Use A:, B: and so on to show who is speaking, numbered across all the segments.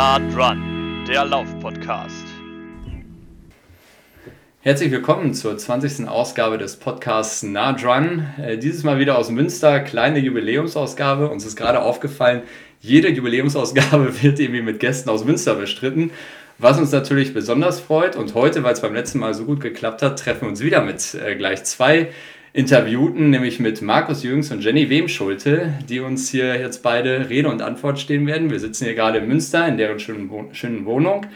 A: Nah Dran, der Lauf-Podcast.
B: Herzlich willkommen zur 20. Ausgabe des Podcasts Nah Dran. Äh, dieses Mal wieder aus Münster, kleine Jubiläumsausgabe. Uns ist gerade aufgefallen, jede Jubiläumsausgabe wird irgendwie mit Gästen aus Münster bestritten. Was uns natürlich besonders freut und heute, weil es beim letzten Mal so gut geklappt hat, treffen wir uns wieder mit äh, gleich zwei Interviewten, nämlich mit Markus Jürgens und Jenny Wemschulte, die uns hier jetzt beide Rede und Antwort stehen werden. Wir sitzen hier gerade in Münster in deren schönen, schönen Wohnung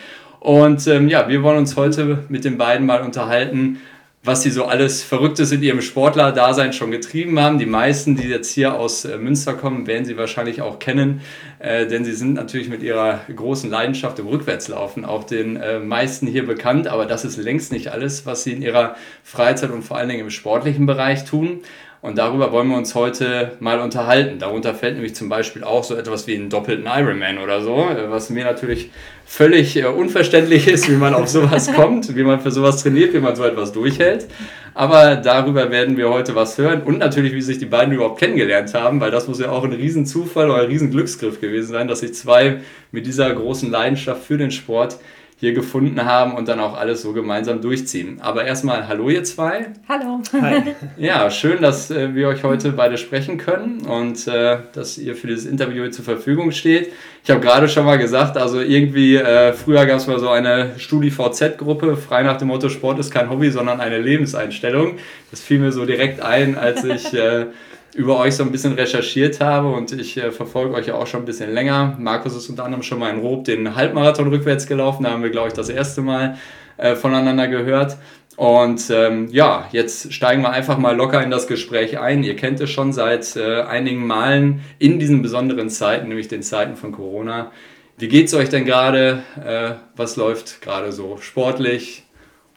B: und ähm, ja, wir wollen uns heute mit den beiden mal unterhalten, was sie so alles Verrücktes in ihrem Sportler-Dasein schon getrieben haben. Die meisten, die jetzt hier aus äh, Münster kommen, werden sie wahrscheinlich auch kennen, äh, denn sie sind natürlich mit ihrer großen Leidenschaft im Rückwärtslaufen auch den äh, meisten hier bekannt. Aber das ist längst nicht alles, was sie in ihrer Freizeit und vor allen Dingen im sportlichen Bereich tun. Und darüber wollen wir uns heute mal unterhalten. Darunter fällt nämlich zum Beispiel auch so etwas wie einen doppelten Ironman oder so, äh, was mir natürlich völlig äh, unverständlich ist, wie man auf sowas kommt, wie man für sowas trainiert, wie man so etwas durchhält. Aber darüber werden wir heute was hören und natürlich, wie sich die beiden überhaupt kennengelernt haben, weil das muss ja auch ein Riesenzufall oder ein Riesenglücksgriff gewesen sein, dass sich zwei mit dieser großen Leidenschaft für den Sport hier gefunden haben und dann auch alles so gemeinsam durchziehen. Aber erstmal hallo ihr zwei.
C: Hallo.
B: Hi. Ja, schön, dass äh, wir euch heute beide sprechen können und äh, dass ihr für dieses Interview zur Verfügung steht. Ich habe gerade schon mal gesagt, also irgendwie äh, früher gab es mal so eine StudiVZ-Gruppe, frei nach dem Motto Sport ist kein Hobby, sondern eine Lebenseinstellung. Das fiel mir so direkt ein, als ich äh, über euch so ein bisschen recherchiert habe und ich äh, verfolge euch ja auch schon ein bisschen länger. Markus ist unter anderem schon mal in Rob den Halbmarathon rückwärts gelaufen, da haben wir, glaube ich, das erste Mal äh, voneinander gehört. Und ähm, ja, jetzt steigen wir einfach mal locker in das Gespräch ein. Ihr kennt es schon seit äh, einigen Malen in diesen besonderen Zeiten, nämlich den Zeiten von Corona. Wie geht es euch denn gerade? Äh, was läuft gerade so sportlich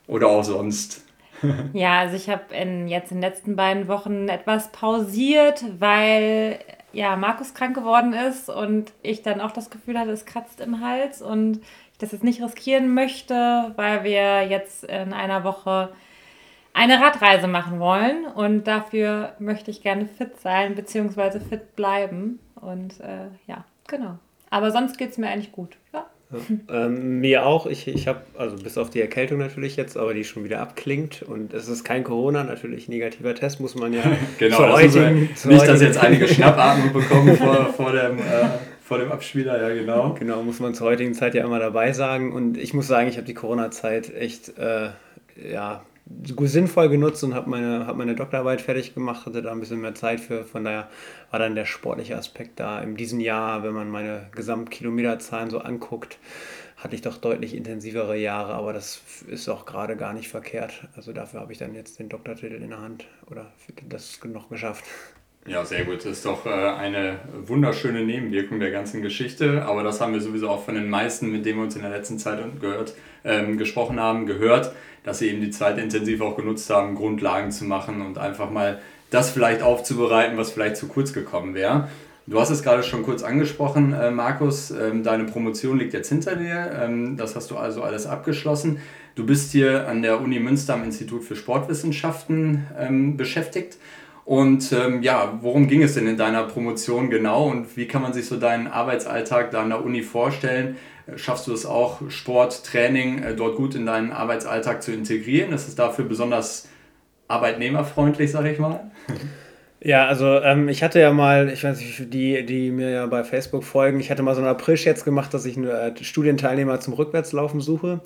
B: oder auch sonst?
C: ja, also ich habe jetzt in den letzten beiden Wochen etwas pausiert, weil ja Markus krank geworden ist und ich dann auch das Gefühl hatte, es kratzt im Hals und ich das jetzt nicht riskieren möchte, weil wir jetzt in einer Woche eine Radreise machen wollen und dafür möchte ich gerne fit sein bzw. fit bleiben und äh, ja, genau. Aber sonst geht es mir eigentlich gut. Ja.
D: Ja, ähm, mir auch. Ich, ich habe, also bis auf die Erkältung natürlich jetzt, aber die schon wieder abklingt. Und es ist kein Corona, natürlich negativer Test, muss man ja.
B: genau, das heutigen, so, nicht, dass jetzt einige Schnappatmung bekommen vor, vor, dem, äh, vor dem Abspieler, ja, genau.
D: Genau, muss man zur heutigen Zeit ja immer dabei sagen. Und ich muss sagen, ich habe die Corona-Zeit echt, äh, ja, sinnvoll genutzt und habe meine, hab meine Doktorarbeit fertig gemacht, hatte da ein bisschen mehr Zeit für. Von daher war dann der sportliche Aspekt da. In diesem Jahr, wenn man meine Gesamtkilometerzahlen so anguckt, hatte ich doch deutlich intensivere Jahre, aber das ist auch gerade gar nicht verkehrt. Also dafür habe ich dann jetzt den Doktortitel in der Hand oder das noch geschafft.
B: Ja, sehr gut. Das ist doch äh, eine wunderschöne Nebenwirkung der ganzen Geschichte. Aber das haben wir sowieso auch von den meisten, mit denen wir uns in der letzten Zeit gehört, ähm, gesprochen haben, gehört, dass sie eben die Zeit intensiv auch genutzt haben, Grundlagen zu machen und einfach mal das vielleicht aufzubereiten, was vielleicht zu kurz gekommen wäre. Du hast es gerade schon kurz angesprochen, äh, Markus. Ähm, deine Promotion liegt jetzt hinter dir. Ähm, das hast du also alles abgeschlossen. Du bist hier an der Uni Münster am Institut für Sportwissenschaften ähm, beschäftigt. Und ähm, ja, worum ging es denn in deiner Promotion genau und wie kann man sich so deinen Arbeitsalltag da an der Uni vorstellen? Schaffst du es auch, Sport, Training äh, dort gut in deinen Arbeitsalltag zu integrieren? Ist es dafür besonders arbeitnehmerfreundlich, sag ich mal?
D: Ja, also ähm, ich hatte ja mal, ich weiß nicht, die, die mir ja bei Facebook folgen, ich hatte mal so einen April jetzt gemacht, dass ich nur äh, Studienteilnehmer zum Rückwärtslaufen suche.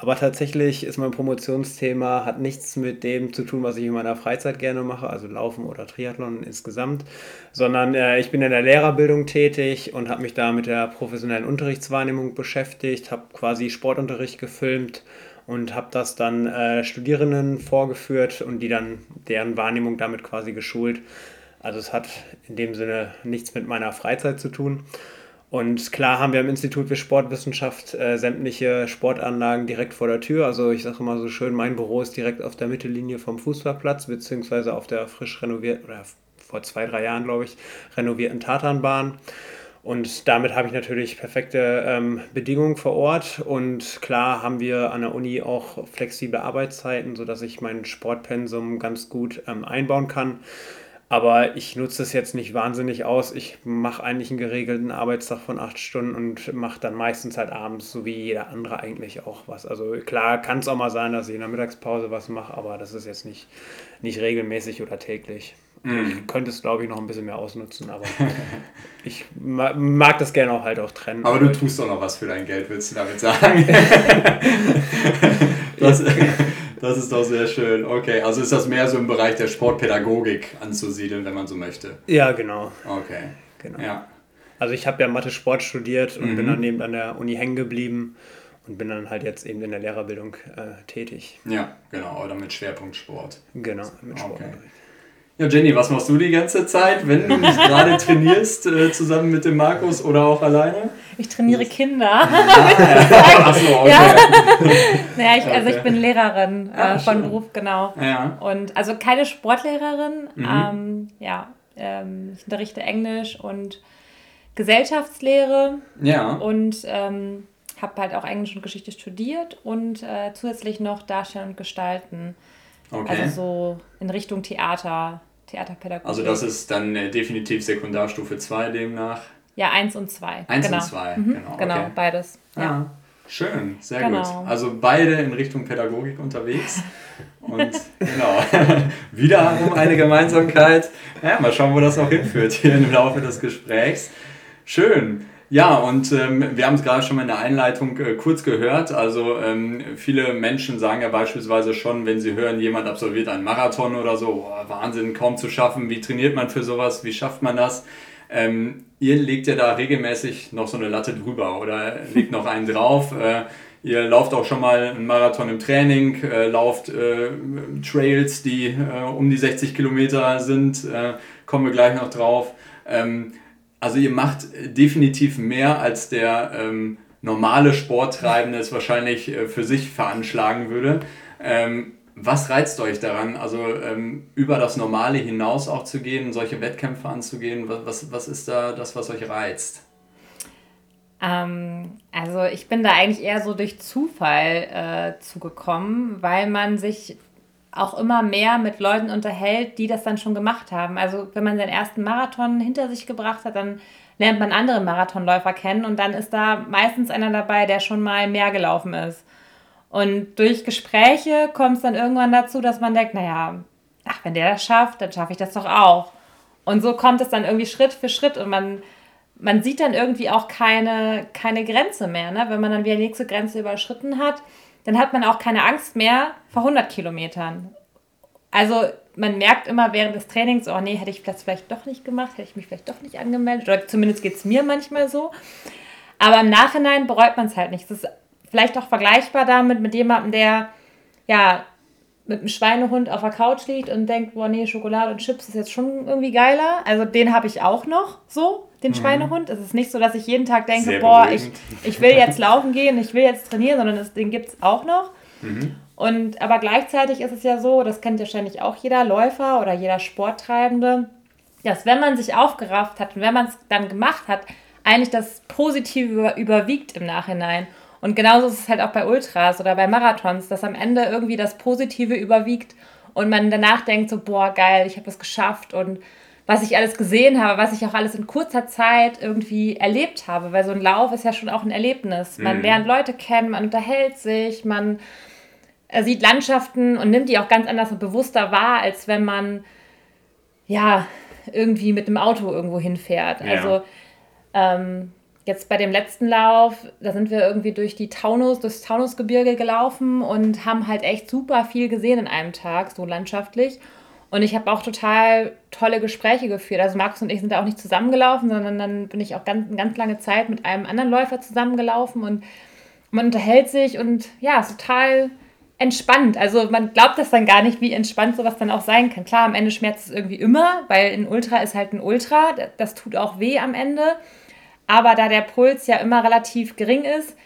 D: Aber tatsächlich ist mein Promotionsthema, hat nichts mit dem zu tun, was ich in meiner Freizeit gerne mache, also Laufen oder Triathlon insgesamt, sondern äh, ich bin in der Lehrerbildung tätig und habe mich da mit der professionellen Unterrichtswahrnehmung beschäftigt, habe quasi Sportunterricht gefilmt und habe das dann äh, Studierenden vorgeführt und die dann deren Wahrnehmung damit quasi geschult. Also es hat in dem Sinne nichts mit meiner Freizeit zu tun. Und klar haben wir am Institut für Sportwissenschaft äh, sämtliche Sportanlagen direkt vor der Tür. Also ich sage immer so schön, mein Büro ist direkt auf der Mittellinie vom Fußballplatz, beziehungsweise auf der frisch renovierten, oder vor zwei, drei Jahren, glaube ich, renovierten Tatanbahn. Und damit habe ich natürlich perfekte ähm, Bedingungen vor Ort. Und klar haben wir an der Uni auch flexible Arbeitszeiten, sodass ich mein Sportpensum ganz gut ähm, einbauen kann. Aber ich nutze es jetzt nicht wahnsinnig aus. Ich mache eigentlich einen geregelten Arbeitstag von acht Stunden und mache dann meistens halt abends, so wie jeder andere eigentlich auch was. Also klar kann es auch mal sein, dass ich in der Mittagspause was mache, aber das ist jetzt nicht, nicht regelmäßig oder täglich. Mhm. Ich könnte es, glaube ich, noch ein bisschen mehr ausnutzen, aber ich mag das gerne auch halt auch trennen.
B: Aber du tust doch noch was für dein Geld, willst du damit sagen? das, das ist doch sehr schön. Okay, also ist das mehr so im Bereich der Sportpädagogik anzusiedeln, wenn man so möchte?
D: Ja, genau.
B: Okay.
D: Genau. Ja. Also ich habe ja Mathe-Sport studiert und mhm. bin dann eben an der Uni hängen geblieben und bin dann halt jetzt eben in der Lehrerbildung äh, tätig.
B: Ja, genau, oder mit Schwerpunkt Sport.
D: Genau, mit Sport. Okay.
B: Ja, Jenny, was machst du die ganze Zeit, wenn du nicht gerade trainierst, äh, zusammen mit dem Markus oder auch alleine?
C: Ich trainiere Kinder. Achso, okay. Ja. naja, ich, also ich bin Lehrerin äh, ah, von Beruf, genau. Ja. Und also keine Sportlehrerin. Mhm. Ähm, ja, ähm, ich unterrichte Englisch und Gesellschaftslehre. Ja. Und ähm, habe halt auch Englisch und Geschichte studiert und äh, zusätzlich noch Darstellen und Gestalten. Okay. Also so in Richtung Theater. Theaterpädagogik.
B: Also das ist dann äh, definitiv Sekundarstufe 2 demnach.
C: Ja, 1 und 2.
B: 1 genau. und 2,
C: mhm. genau. Genau, okay. beides. Ja.
B: Ah, schön, sehr genau. gut. Also beide in Richtung Pädagogik unterwegs. Und genau, wiederum eine Gemeinsamkeit. Ja, mal schauen, wo das noch hinführt hier im Laufe des Gesprächs. Schön. Ja, und ähm, wir haben es gerade schon mal in der Einleitung äh, kurz gehört. Also ähm, viele Menschen sagen ja beispielsweise schon, wenn sie hören, jemand absolviert einen Marathon oder so, boah, Wahnsinn, kaum zu schaffen. Wie trainiert man für sowas? Wie schafft man das? Ähm, ihr legt ja da regelmäßig noch so eine Latte drüber oder legt noch einen drauf. Äh, ihr lauft auch schon mal einen Marathon im Training, äh, lauft äh, Trails, die äh, um die 60 Kilometer sind. Äh, kommen wir gleich noch drauf. Ähm, also ihr macht definitiv mehr als der ähm, normale Sporttreibende es wahrscheinlich äh, für sich veranschlagen würde. Ähm, was reizt euch daran, also ähm, über das Normale hinaus auch zu gehen, solche Wettkämpfe anzugehen? Was, was, was ist da das, was euch reizt?
C: Ähm, also ich bin da eigentlich eher so durch Zufall äh, zugekommen, weil man sich auch immer mehr mit Leuten unterhält, die das dann schon gemacht haben. Also wenn man seinen ersten Marathon hinter sich gebracht hat, dann lernt man andere Marathonläufer kennen und dann ist da meistens einer dabei, der schon mal mehr gelaufen ist. Und durch Gespräche kommt es dann irgendwann dazu, dass man denkt, naja, ach, wenn der das schafft, dann schaffe ich das doch auch. Und so kommt es dann irgendwie Schritt für Schritt und man, man sieht dann irgendwie auch keine, keine Grenze mehr. Ne? Wenn man dann wieder die nächste Grenze überschritten hat, dann hat man auch keine Angst mehr vor 100 Kilometern. Also man merkt immer während des Trainings, oh nee, hätte ich das vielleicht doch nicht gemacht, hätte ich mich vielleicht doch nicht angemeldet. Oder zumindest geht es mir manchmal so. Aber im Nachhinein bereut man es halt nicht. Es ist vielleicht auch vergleichbar damit mit jemandem, der ja mit einem Schweinehund auf der Couch liegt und denkt, boah, nee, Schokolade und Chips ist jetzt schon irgendwie geiler. Also den habe ich auch noch so, den mhm. Schweinehund. Es ist nicht so, dass ich jeden Tag denke, Sehr boah, ich, ich will jetzt laufen gehen, ich will jetzt trainieren, sondern das, den gibt es auch noch. Mhm. Und aber gleichzeitig ist es ja so, das kennt ja ständig auch jeder Läufer oder jeder Sporttreibende, dass wenn man sich aufgerafft hat und wenn man es dann gemacht hat, eigentlich das Positive überwiegt im Nachhinein. Und genauso ist es halt auch bei Ultras oder bei Marathons, dass am Ende irgendwie das Positive überwiegt und man danach denkt so, boah, geil, ich habe es geschafft und was ich alles gesehen habe, was ich auch alles in kurzer Zeit irgendwie erlebt habe, weil so ein Lauf ist ja schon auch ein Erlebnis. Man mhm. lernt Leute kennen, man unterhält sich, man äh, sieht Landschaften und nimmt die auch ganz anders und bewusster wahr, als wenn man ja irgendwie mit dem Auto irgendwo hinfährt. Ja. Also ähm, Jetzt bei dem letzten Lauf, da sind wir irgendwie durch die Taunus, durchs Taunusgebirge gelaufen und haben halt echt super viel gesehen in einem Tag, so landschaftlich. Und ich habe auch total tolle Gespräche geführt. Also Markus und ich sind da auch nicht zusammengelaufen, sondern dann bin ich auch ganz, ganz lange Zeit mit einem anderen Läufer zusammengelaufen und man unterhält sich und ja, ist total entspannt. Also man glaubt das dann gar nicht, wie entspannt sowas dann auch sein kann. Klar, am Ende schmerzt es irgendwie immer, weil ein Ultra ist halt ein Ultra. Das tut auch weh am Ende. Aber da der Puls ja immer relativ gering ist,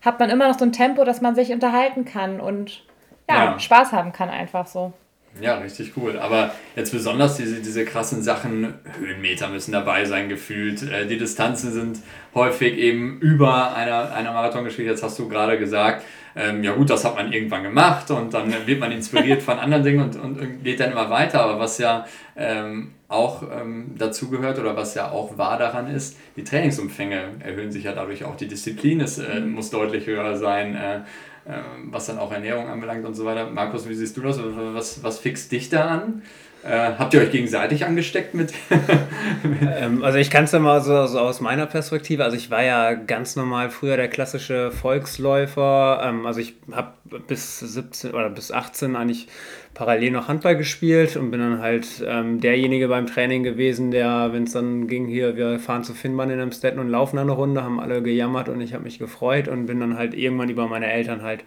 C: hat man immer noch so ein Tempo, dass man sich unterhalten kann und ja, ja. Spaß haben kann einfach so.
B: Ja, richtig cool. Aber jetzt besonders diese, diese krassen Sachen, Höhenmeter müssen dabei sein, gefühlt. Äh, die Distanzen sind häufig eben über einer, einer Marathongeschichte, jetzt hast du gerade gesagt. Ähm, ja gut, das hat man irgendwann gemacht und dann wird man inspiriert von anderen Dingen und, und geht dann immer weiter. Aber was ja ähm, auch ähm, dazu gehört oder was ja auch wahr daran ist, die Trainingsumfänge erhöhen sich ja dadurch auch. Die Disziplin ist, äh, mhm. muss deutlich höher sein, äh, äh, was dann auch Ernährung anbelangt und so weiter. Markus, wie siehst du das? Was, was fixt dich da an? Äh, habt ihr euch gegenseitig angesteckt mit?
D: ähm, also ich kann es ja mal so, so, aus meiner Perspektive. Also ich war ja ganz normal früher der klassische Volksläufer. Ähm, also ich habe bis 17 oder bis 18 eigentlich parallel noch Handball gespielt und bin dann halt ähm, derjenige beim Training gewesen, der, wenn es dann ging, hier, wir fahren zu Finnbahn in Amstetten und laufen eine Runde, haben alle gejammert und ich habe mich gefreut und bin dann halt irgendwann über meine Eltern halt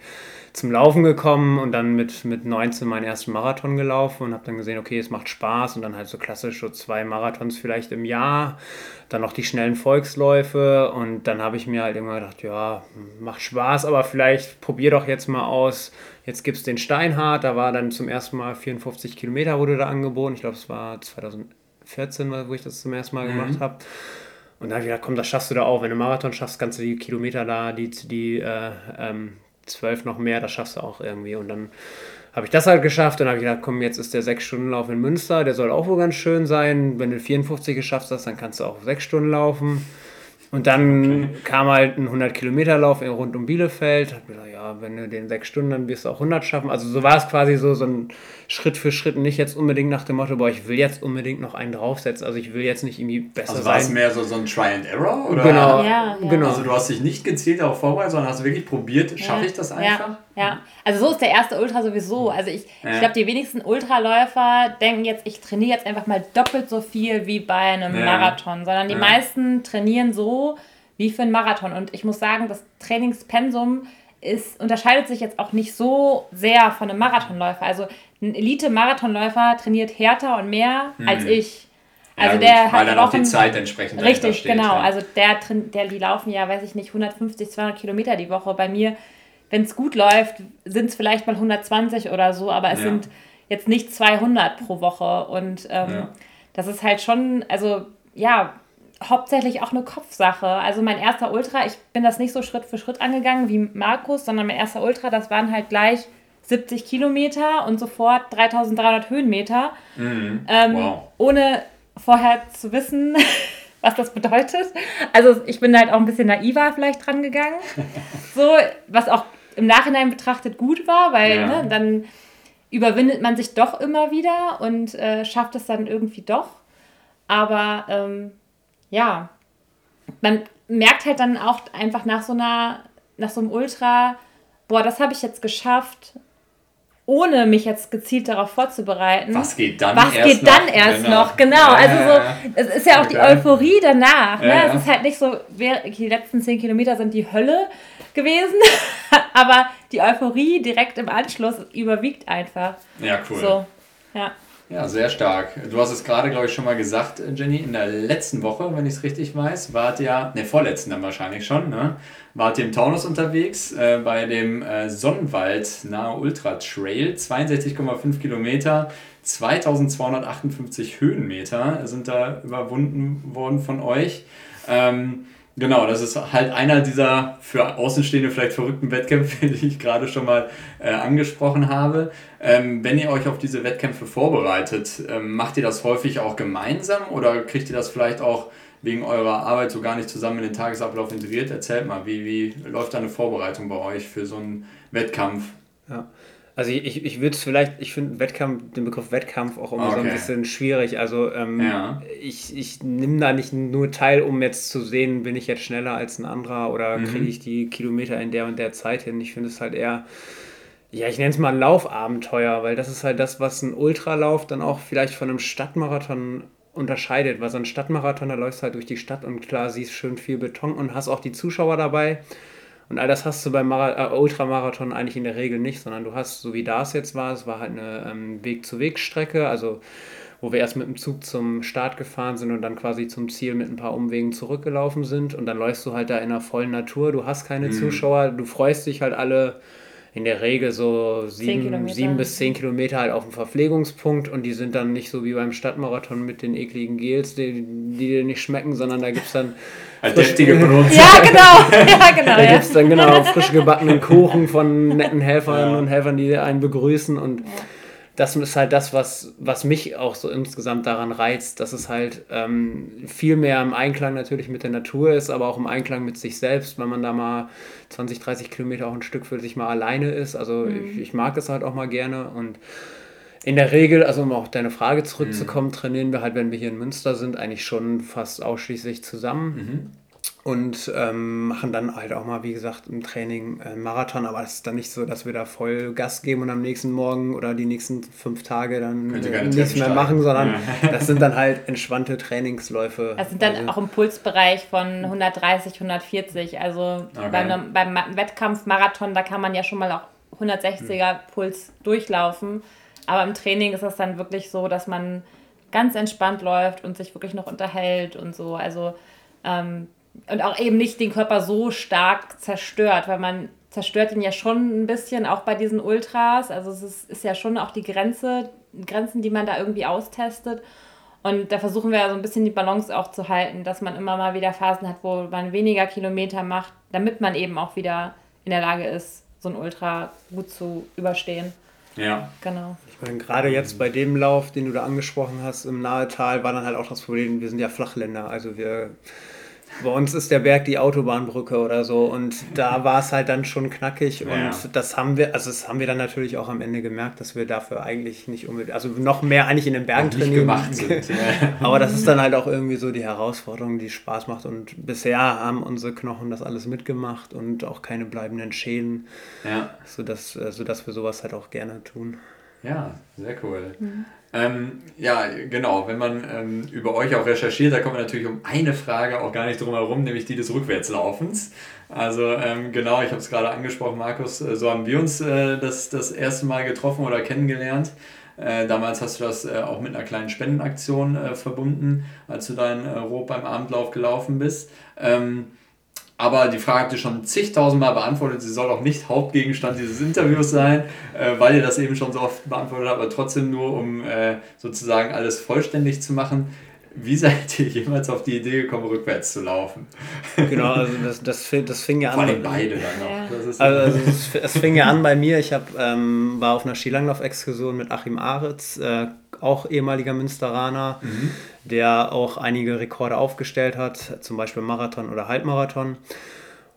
D: zum Laufen gekommen und dann mit, mit 19 meinen ersten Marathon gelaufen und habe dann gesehen, okay, es macht Spaß und dann halt so klassisch so zwei Marathons vielleicht im Jahr, dann noch die schnellen Volksläufe und dann habe ich mir halt immer gedacht, ja, macht Spaß, aber vielleicht probier doch jetzt mal aus, jetzt gibt es den Steinhardt, da war dann zum ersten Mal 54 Kilometer wurde da angeboten, ich glaube es war 2014, wo ich das zum ersten Mal mhm. gemacht habe. Und dann habe ich gedacht, komm, das schaffst du da auch. Wenn du Marathon schaffst, kannst du die Kilometer da, die, die äh, ähm, zwölf noch mehr, das schaffst du auch irgendwie. Und dann habe ich das halt geschafft. Dann habe ich gedacht, komm, jetzt ist der 6-Stunden-Lauf in Münster, der soll auch wohl ganz schön sein. Wenn du 54 geschafft hast, dann kannst du auch 6 Stunden laufen. Und dann okay. kam halt ein 100-Kilometer-Lauf rund um Bielefeld. Hab gesagt, ja, wenn du den sechs Stunden, dann wirst du auch 100 schaffen. Also so war es quasi so, so ein Schritt für Schritt. Nicht jetzt unbedingt nach dem Motto, boah, ich will jetzt unbedingt noch einen draufsetzen. Also ich will jetzt nicht irgendwie besser also
B: sein. Also war es mehr so, so ein Try and Error? Oder?
D: Genau. Ja, ja. genau.
B: Also du hast dich nicht gezielt darauf vorbereitet, sondern hast wirklich probiert, schaffe ja. ich das einfach?
C: Ja, also so ist der erste Ultra sowieso. Also ich, ich glaube, die wenigsten Ultraläufer denken jetzt, ich trainiere jetzt einfach mal doppelt so viel wie bei einem Marathon, sondern die meisten trainieren so, wie für einen Marathon. Und ich muss sagen, das Trainingspensum ist, unterscheidet sich jetzt auch nicht so sehr von einem Marathonläufer. Also ein Elite-Marathonläufer trainiert härter und mehr hm. als ich. Also ja, der
B: gut, hat dann auch die Zeit entsprechend
C: Richtig, steht, genau. Ja. Also der, der, die laufen ja, weiß ich nicht, 150, 200 Kilometer die Woche. Bei mir, wenn es gut läuft, sind es vielleicht mal 120 oder so, aber es ja. sind jetzt nicht 200 pro Woche. Und ähm, das ist halt schon, also ja, hauptsächlich auch eine Kopfsache. Also mein erster Ultra, ich bin das nicht so Schritt für Schritt angegangen wie Markus, sondern mein erster Ultra, das waren halt gleich 70 Kilometer und sofort 3300 Höhenmeter. Mhm. Ähm, wow. Ohne vorher zu wissen, was das bedeutet. Also ich bin halt auch ein bisschen naiver vielleicht dran gegangen. so, was auch im Nachhinein betrachtet gut war, weil ja. ne, dann überwindet man sich doch immer wieder und äh, schafft es dann irgendwie doch. Aber ähm, ja, man merkt halt dann auch einfach nach so einer, nach so einem Ultra, boah, das habe ich jetzt geschafft, ohne mich jetzt gezielt darauf vorzubereiten.
B: Was geht dann
C: Was
B: erst
C: geht noch? dann erst genau. noch? Genau, ja, also so, es ist ja auch okay. die Euphorie danach. Ne? Ja, Es ist halt nicht so, die letzten zehn Kilometer sind die Hölle gewesen, aber die Euphorie direkt im Anschluss überwiegt einfach.
B: Ja, cool.
C: So, ja.
B: Ja, sehr stark. Du hast es gerade, glaube ich, schon mal gesagt, Jenny, in der letzten Woche, wenn ich es richtig weiß, wart ihr, ne, vorletzten dann wahrscheinlich schon, ne? Wart ihr im Taunus unterwegs äh, bei dem äh, Sonnenwald nahe Ultra Trail, 62,5 Kilometer, 2258 Höhenmeter sind da überwunden worden von euch. Ähm, Genau, das ist halt einer dieser für Außenstehende vielleicht verrückten Wettkämpfe, die ich gerade schon mal äh, angesprochen habe. Ähm, wenn ihr euch auf diese Wettkämpfe vorbereitet, ähm, macht ihr das häufig auch gemeinsam oder kriegt ihr das vielleicht auch wegen eurer Arbeit so gar nicht zusammen in den Tagesablauf integriert? Erzählt mal, wie, wie läuft da eine Vorbereitung bei euch für so einen Wettkampf?
D: Ja. Also ich, ich würde es vielleicht, ich finde Wettkampf, den Begriff Wettkampf auch immer okay. so ein bisschen schwierig. Also ähm, ja. ich, ich nehme da nicht nur teil, um jetzt zu sehen, bin ich jetzt schneller als ein anderer oder mhm. kriege ich die Kilometer in der und der Zeit hin. Ich finde es halt eher, ja, ich nenne es mal ein Laufabenteuer, weil das ist halt das, was ein Ultralauf dann auch vielleicht von einem Stadtmarathon unterscheidet. Weil so ein Stadtmarathon, da läufst du halt durch die Stadt und klar siehst schön viel Beton und hast auch die Zuschauer dabei. Und all das hast du beim Mara äh, Ultramarathon eigentlich in der Regel nicht, sondern du hast, so wie das jetzt war, es war halt eine ähm, Weg-zu-Weg-Strecke, also wo wir erst mit dem Zug zum Start gefahren sind und dann quasi zum Ziel mit ein paar Umwegen zurückgelaufen sind. Und dann läufst du halt da in der vollen Natur, du hast keine mhm. Zuschauer, du freust dich halt alle in der Regel so sieben, sieben bis zehn Kilometer halt auf dem Verpflegungspunkt und die sind dann nicht so wie beim Stadtmarathon mit den ekligen Gels, die, die dir nicht schmecken, sondern da gibt es dann.
B: deftige Benutzer.
C: Ja, genau. Ja, genau
D: da ja. gibt es dann genau frisch gebackenen Kuchen von netten Helfern ja. und Helfern, die einen begrüßen und das ist halt das, was, was mich auch so insgesamt daran reizt, dass es halt ähm, viel mehr im Einklang natürlich mit der Natur ist, aber auch im Einklang mit sich selbst, wenn man da mal 20, 30 Kilometer auch ein Stück für sich mal alleine ist. Also mhm. ich, ich mag das halt auch mal gerne und in der Regel, also um auf deine Frage zurückzukommen, mhm. trainieren wir halt, wenn wir hier in Münster sind, eigentlich schon fast ausschließlich zusammen. Mhm und ähm, machen dann halt auch mal, wie gesagt, im Training äh, Marathon, aber es ist dann nicht so, dass wir da voll Gas geben und am nächsten Morgen oder die nächsten fünf Tage dann äh, nichts mehr machen, sondern ja. das sind dann halt entspannte Trainingsläufe.
C: Das sind dann also, auch im Pulsbereich von 130, 140. Also okay. beim, beim Wettkampf Marathon, da kann man ja schon mal auch 160er hm. Puls durchlaufen. Aber im Training ist das dann wirklich so, dass man ganz entspannt läuft und sich wirklich noch unterhält und so. Also ähm, und auch eben nicht den Körper so stark zerstört, weil man zerstört ihn ja schon ein bisschen, auch bei diesen Ultras. Also es ist, ist ja schon auch die Grenze, Grenzen, die man da irgendwie austestet. Und da versuchen wir ja so ein bisschen die Balance auch zu halten, dass man immer mal wieder Phasen hat, wo man weniger Kilometer macht, damit man eben auch wieder in der Lage ist, so ein Ultra gut zu überstehen.
B: Ja.
C: Genau.
D: Ich meine, gerade jetzt bei dem Lauf, den du da angesprochen hast im Nahetal, war dann halt auch das Problem, wir sind ja Flachländer. Also wir bei uns ist der Berg die Autobahnbrücke oder so und da war es halt dann schon knackig und ja. das haben wir, also das haben wir dann natürlich auch am Ende gemerkt, dass wir dafür eigentlich nicht unbedingt, also noch mehr eigentlich in den Bergen trainieren. gemacht sind. Aber das ist dann halt auch irgendwie so die Herausforderung, die Spaß macht und bisher haben unsere Knochen das alles mitgemacht und auch keine bleibenden Schäden,
B: ja.
D: sodass, sodass wir sowas halt auch gerne tun.
B: Ja, sehr cool. Mhm. Ähm, ja, genau. Wenn man ähm, über euch auch recherchiert, da kommt man natürlich um eine Frage auch gar nicht drum herum, nämlich die des Rückwärtslaufens. Also ähm, genau, ich habe es gerade angesprochen, Markus, äh, so haben wir uns äh, das, das erste Mal getroffen oder kennengelernt. Äh, damals hast du das äh, auch mit einer kleinen Spendenaktion äh, verbunden, als du dein äh, Rot beim Abendlauf gelaufen bist. Ähm, aber die Frage habt ihr schon zigtausendmal beantwortet. Sie soll auch nicht Hauptgegenstand dieses Interviews sein, äh, weil ihr das eben schon so oft beantwortet habt, aber trotzdem nur, um äh, sozusagen alles vollständig zu machen. Wie seid ihr jemals auf die Idee gekommen, rückwärts zu laufen?
D: Genau, also das, das, das fing ja an.
B: Vor allem beide dann noch.
D: Ja. also es, es, fing ja an bei mir. Ich hab, ähm, war auf einer Skilanglauf-Exkursion mit Achim Aritz, äh, auch ehemaliger Münsteraner, mhm. der auch einige Rekorde aufgestellt hat, zum Beispiel Marathon oder Halbmarathon.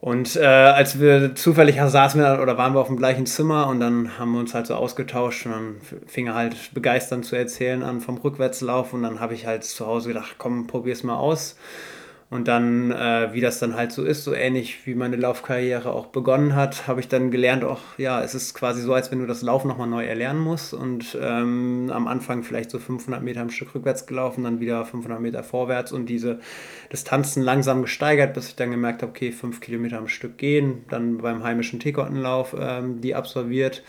D: Und äh, als wir zufällig saßen wir oder waren wir auf dem gleichen Zimmer und dann haben wir uns halt so ausgetauscht und dann fing er halt begeisternd zu erzählen an vom Rückwärtslauf und dann habe ich halt zu Hause gedacht, komm, probier's mal aus. Und dann, äh, wie das dann halt so ist, so ähnlich wie meine Laufkarriere auch begonnen hat, habe ich dann gelernt, auch ja, es ist quasi so, als wenn du das Laufen nochmal neu erlernen musst. Und ähm, am Anfang vielleicht so 500 Meter am Stück rückwärts gelaufen, dann wieder 500 Meter vorwärts und diese Distanzen langsam gesteigert, bis ich dann gemerkt habe, okay, 5 Kilometer am Stück gehen, dann beim heimischen Teekottenlauf ähm, die absolviert.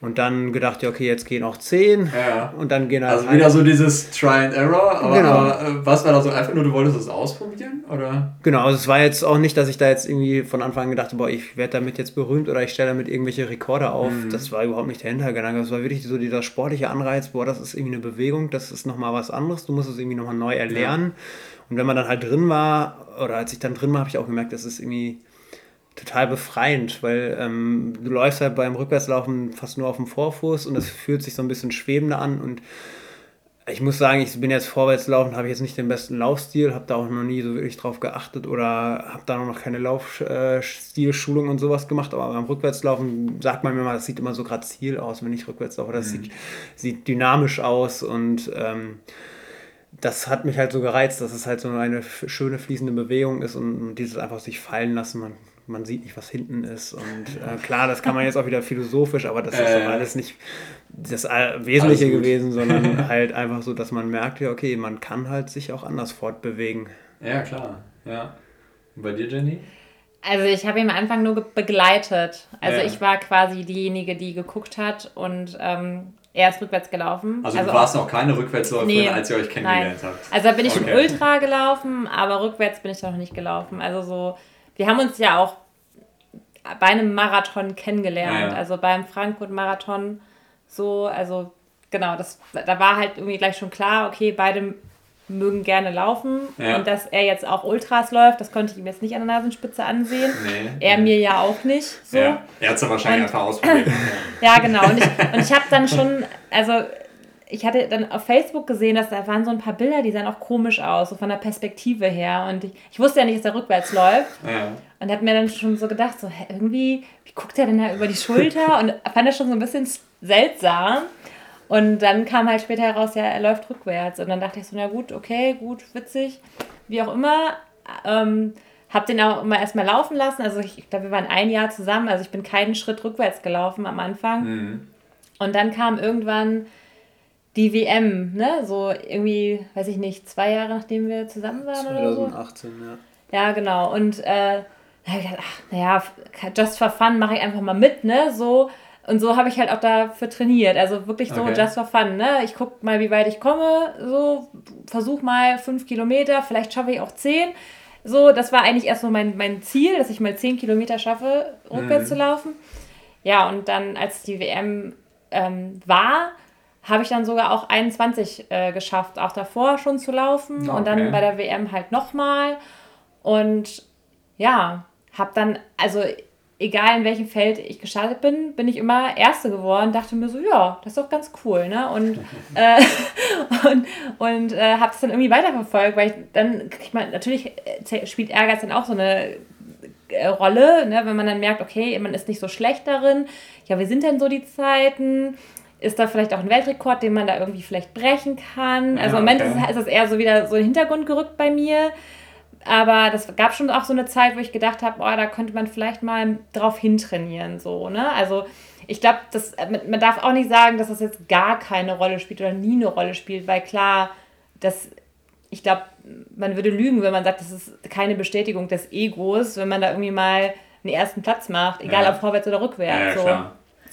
D: Und dann gedacht, ja, okay, jetzt gehen auch 10.
B: Ja.
D: Und dann gehen halt
B: Also wieder so dieses Try and Error. Aber, genau. aber äh, was war da so einfach nur, du wolltest es ausprobieren? Oder?
D: Genau, also es war jetzt auch nicht, dass ich da jetzt irgendwie von Anfang an gedacht habe, boah, ich werde damit jetzt berühmt oder ich stelle damit irgendwelche Rekorde auf. Mhm. Das war überhaupt nicht der Hintergedanke. Das war wirklich so dieser sportliche Anreiz, boah, das ist irgendwie eine Bewegung, das ist nochmal was anderes. Du musst es irgendwie nochmal neu erlernen. Ja. Und wenn man dann halt drin war, oder als ich dann drin war, habe ich auch gemerkt, das ist irgendwie total befreiend, weil ähm, du läufst halt beim Rückwärtslaufen fast nur auf dem Vorfuß und das fühlt sich so ein bisschen schwebender an und ich muss sagen, ich bin jetzt vorwärtslaufen, habe jetzt nicht den besten Laufstil, habe da auch noch nie so wirklich drauf geachtet oder habe da noch keine Laufstilschulung und sowas gemacht, aber beim Rückwärtslaufen sagt man mir mal, das sieht immer so grazil aus, wenn ich rückwärts laufe, das mhm. sieht, sieht dynamisch aus und ähm, das hat mich halt so gereizt, dass es halt so eine schöne fließende Bewegung ist und dieses einfach sich fallen lassen. Man man sieht nicht, was hinten ist. Und äh, klar, das kann man jetzt auch wieder philosophisch, aber das ist äh, alles nicht das Wesentliche gewesen, sondern halt einfach so, dass man merkt, ja, okay, man kann halt sich auch anders fortbewegen.
B: Ja, klar. Ja. Und bei dir, Jenny?
C: Also ich habe ihn am Anfang nur begleitet. Also ja. ich war quasi diejenige, die geguckt hat und ähm, er ist rückwärts gelaufen.
B: Also, also du warst noch keine Rückwärtsläuferin, nee, als ihr euch kennengelernt nein. habt?
C: Also da bin ich okay. schon Ultra gelaufen, aber rückwärts bin ich noch nicht gelaufen. Also so wir haben uns ja auch bei einem Marathon kennengelernt, ja, ja. also beim Frankfurt-Marathon so, also genau, das, da war halt irgendwie gleich schon klar, okay, beide mögen gerne laufen
B: Ja.
C: und dass er jetzt auch Ultras läuft, das konnte ich ihm jetzt nicht an der Nasenspitze ansehen.
B: Nee.
C: Er mir ja auch nicht. So.
B: Ja. Er hat es dann wahrscheinlich
C: Und-
B: einfach ausprobiert.
C: Ja, genau. Und ich, und ich habe dann schon, also ich hatte dann auf Facebook gesehen, dass da waren so ein paar Bilder, die sahen auch komisch aus, so von der Perspektive her. Und ich, ich wusste ja nicht, dass er rückwärts läuft.
B: ja.
C: Und habe mir dann schon so gedacht, so hä, irgendwie, wie guckt er denn da über die Schulter? Und fand das schon so ein bisschen seltsam. Und dann kam halt später heraus, ja, er läuft rückwärts. Und dann dachte ich so, na gut, okay, gut, witzig, wie auch immer. Ähm, hab den auch immer erstmal laufen lassen. Also ich, ich glaube, wir waren ein Jahr zusammen. Also ich bin keinen Schritt rückwärts gelaufen am Anfang.
B: Mhm.
C: Und dann kam irgendwann die WM, ne? So irgendwie, weiß ich nicht, zwei Jahre nachdem wir zusammen waren oder so.
D: 2018, ja.
C: Ja, genau. Und äh, da habe ich gedacht, ach, naja, just for fun mache ich einfach mal mit, ne? So. Und so habe ich halt auch dafür trainiert. Also wirklich so
B: Okay.
C: just for fun, ne? Ich gucke mal, wie weit ich komme, so, versuch mal fünf Kilometer, vielleicht schaffe ich auch zehn. So, das war eigentlich erst so mein, mein Ziel, dass ich mal zehn Kilometer schaffe, rückwärts
B: Mhm.
C: zu laufen. Ja, und dann, als die WM ähm, war, habe ich dann sogar auch 21 äh, geschafft, auch davor schon zu laufen. Und
B: Okay.
C: dann bei der WM halt nochmal. Und ja, habe dann, also egal in welchem Feld ich gestartet bin, bin ich immer Erste geworden. Dachte mir so, ja, das ist doch ganz cool, ne? Und, äh, und, und äh, habe es dann irgendwie weiterverfolgt, weil ich dann, ich meine, natürlich äh, spielt Ehrgeiz dann auch so eine äh, Rolle, ne? wenn man dann merkt, okay, man ist nicht so schlecht darin. Ja, wie sind denn so die Zeiten? Ist da vielleicht auch ein Weltrekord, den man da irgendwie vielleicht brechen kann? Also
B: Ja,
C: im Moment
B: okay.
C: ist, ist das eher so wieder so in den Hintergrund gerückt bei mir. Aber das gab schon auch so eine Zeit, wo ich gedacht habe, oh, da könnte man vielleicht mal drauf hintrainieren. So, ne? Also ich glaube, man darf auch nicht sagen, dass das jetzt gar keine Rolle spielt oder nie eine Rolle spielt, weil klar, das, ich glaube, man würde lügen, wenn man sagt, das ist keine Bestätigung des Egos, wenn man da irgendwie mal einen ersten Platz macht, egal
B: Ja.
C: ob vorwärts oder rückwärts.
B: Ja, ja,
C: so.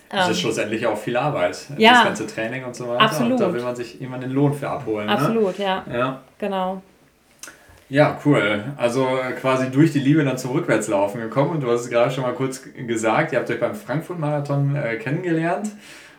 B: Das
C: Ähm,
B: ist schlussendlich auch viel Arbeit.
C: Ja.
B: Das ganze Training und so weiter.
C: Absolut.
B: Und da will man sich immer den Lohn für abholen.
C: Absolut, ja,
B: Ne? Ja.
C: genau.
B: Ja, cool. Also quasi durch die Liebe dann zum Rückwärtslaufen gekommen. Und du hast es gerade schon mal kurz gesagt, ihr habt euch beim Frankfurt-Marathon äh, kennengelernt.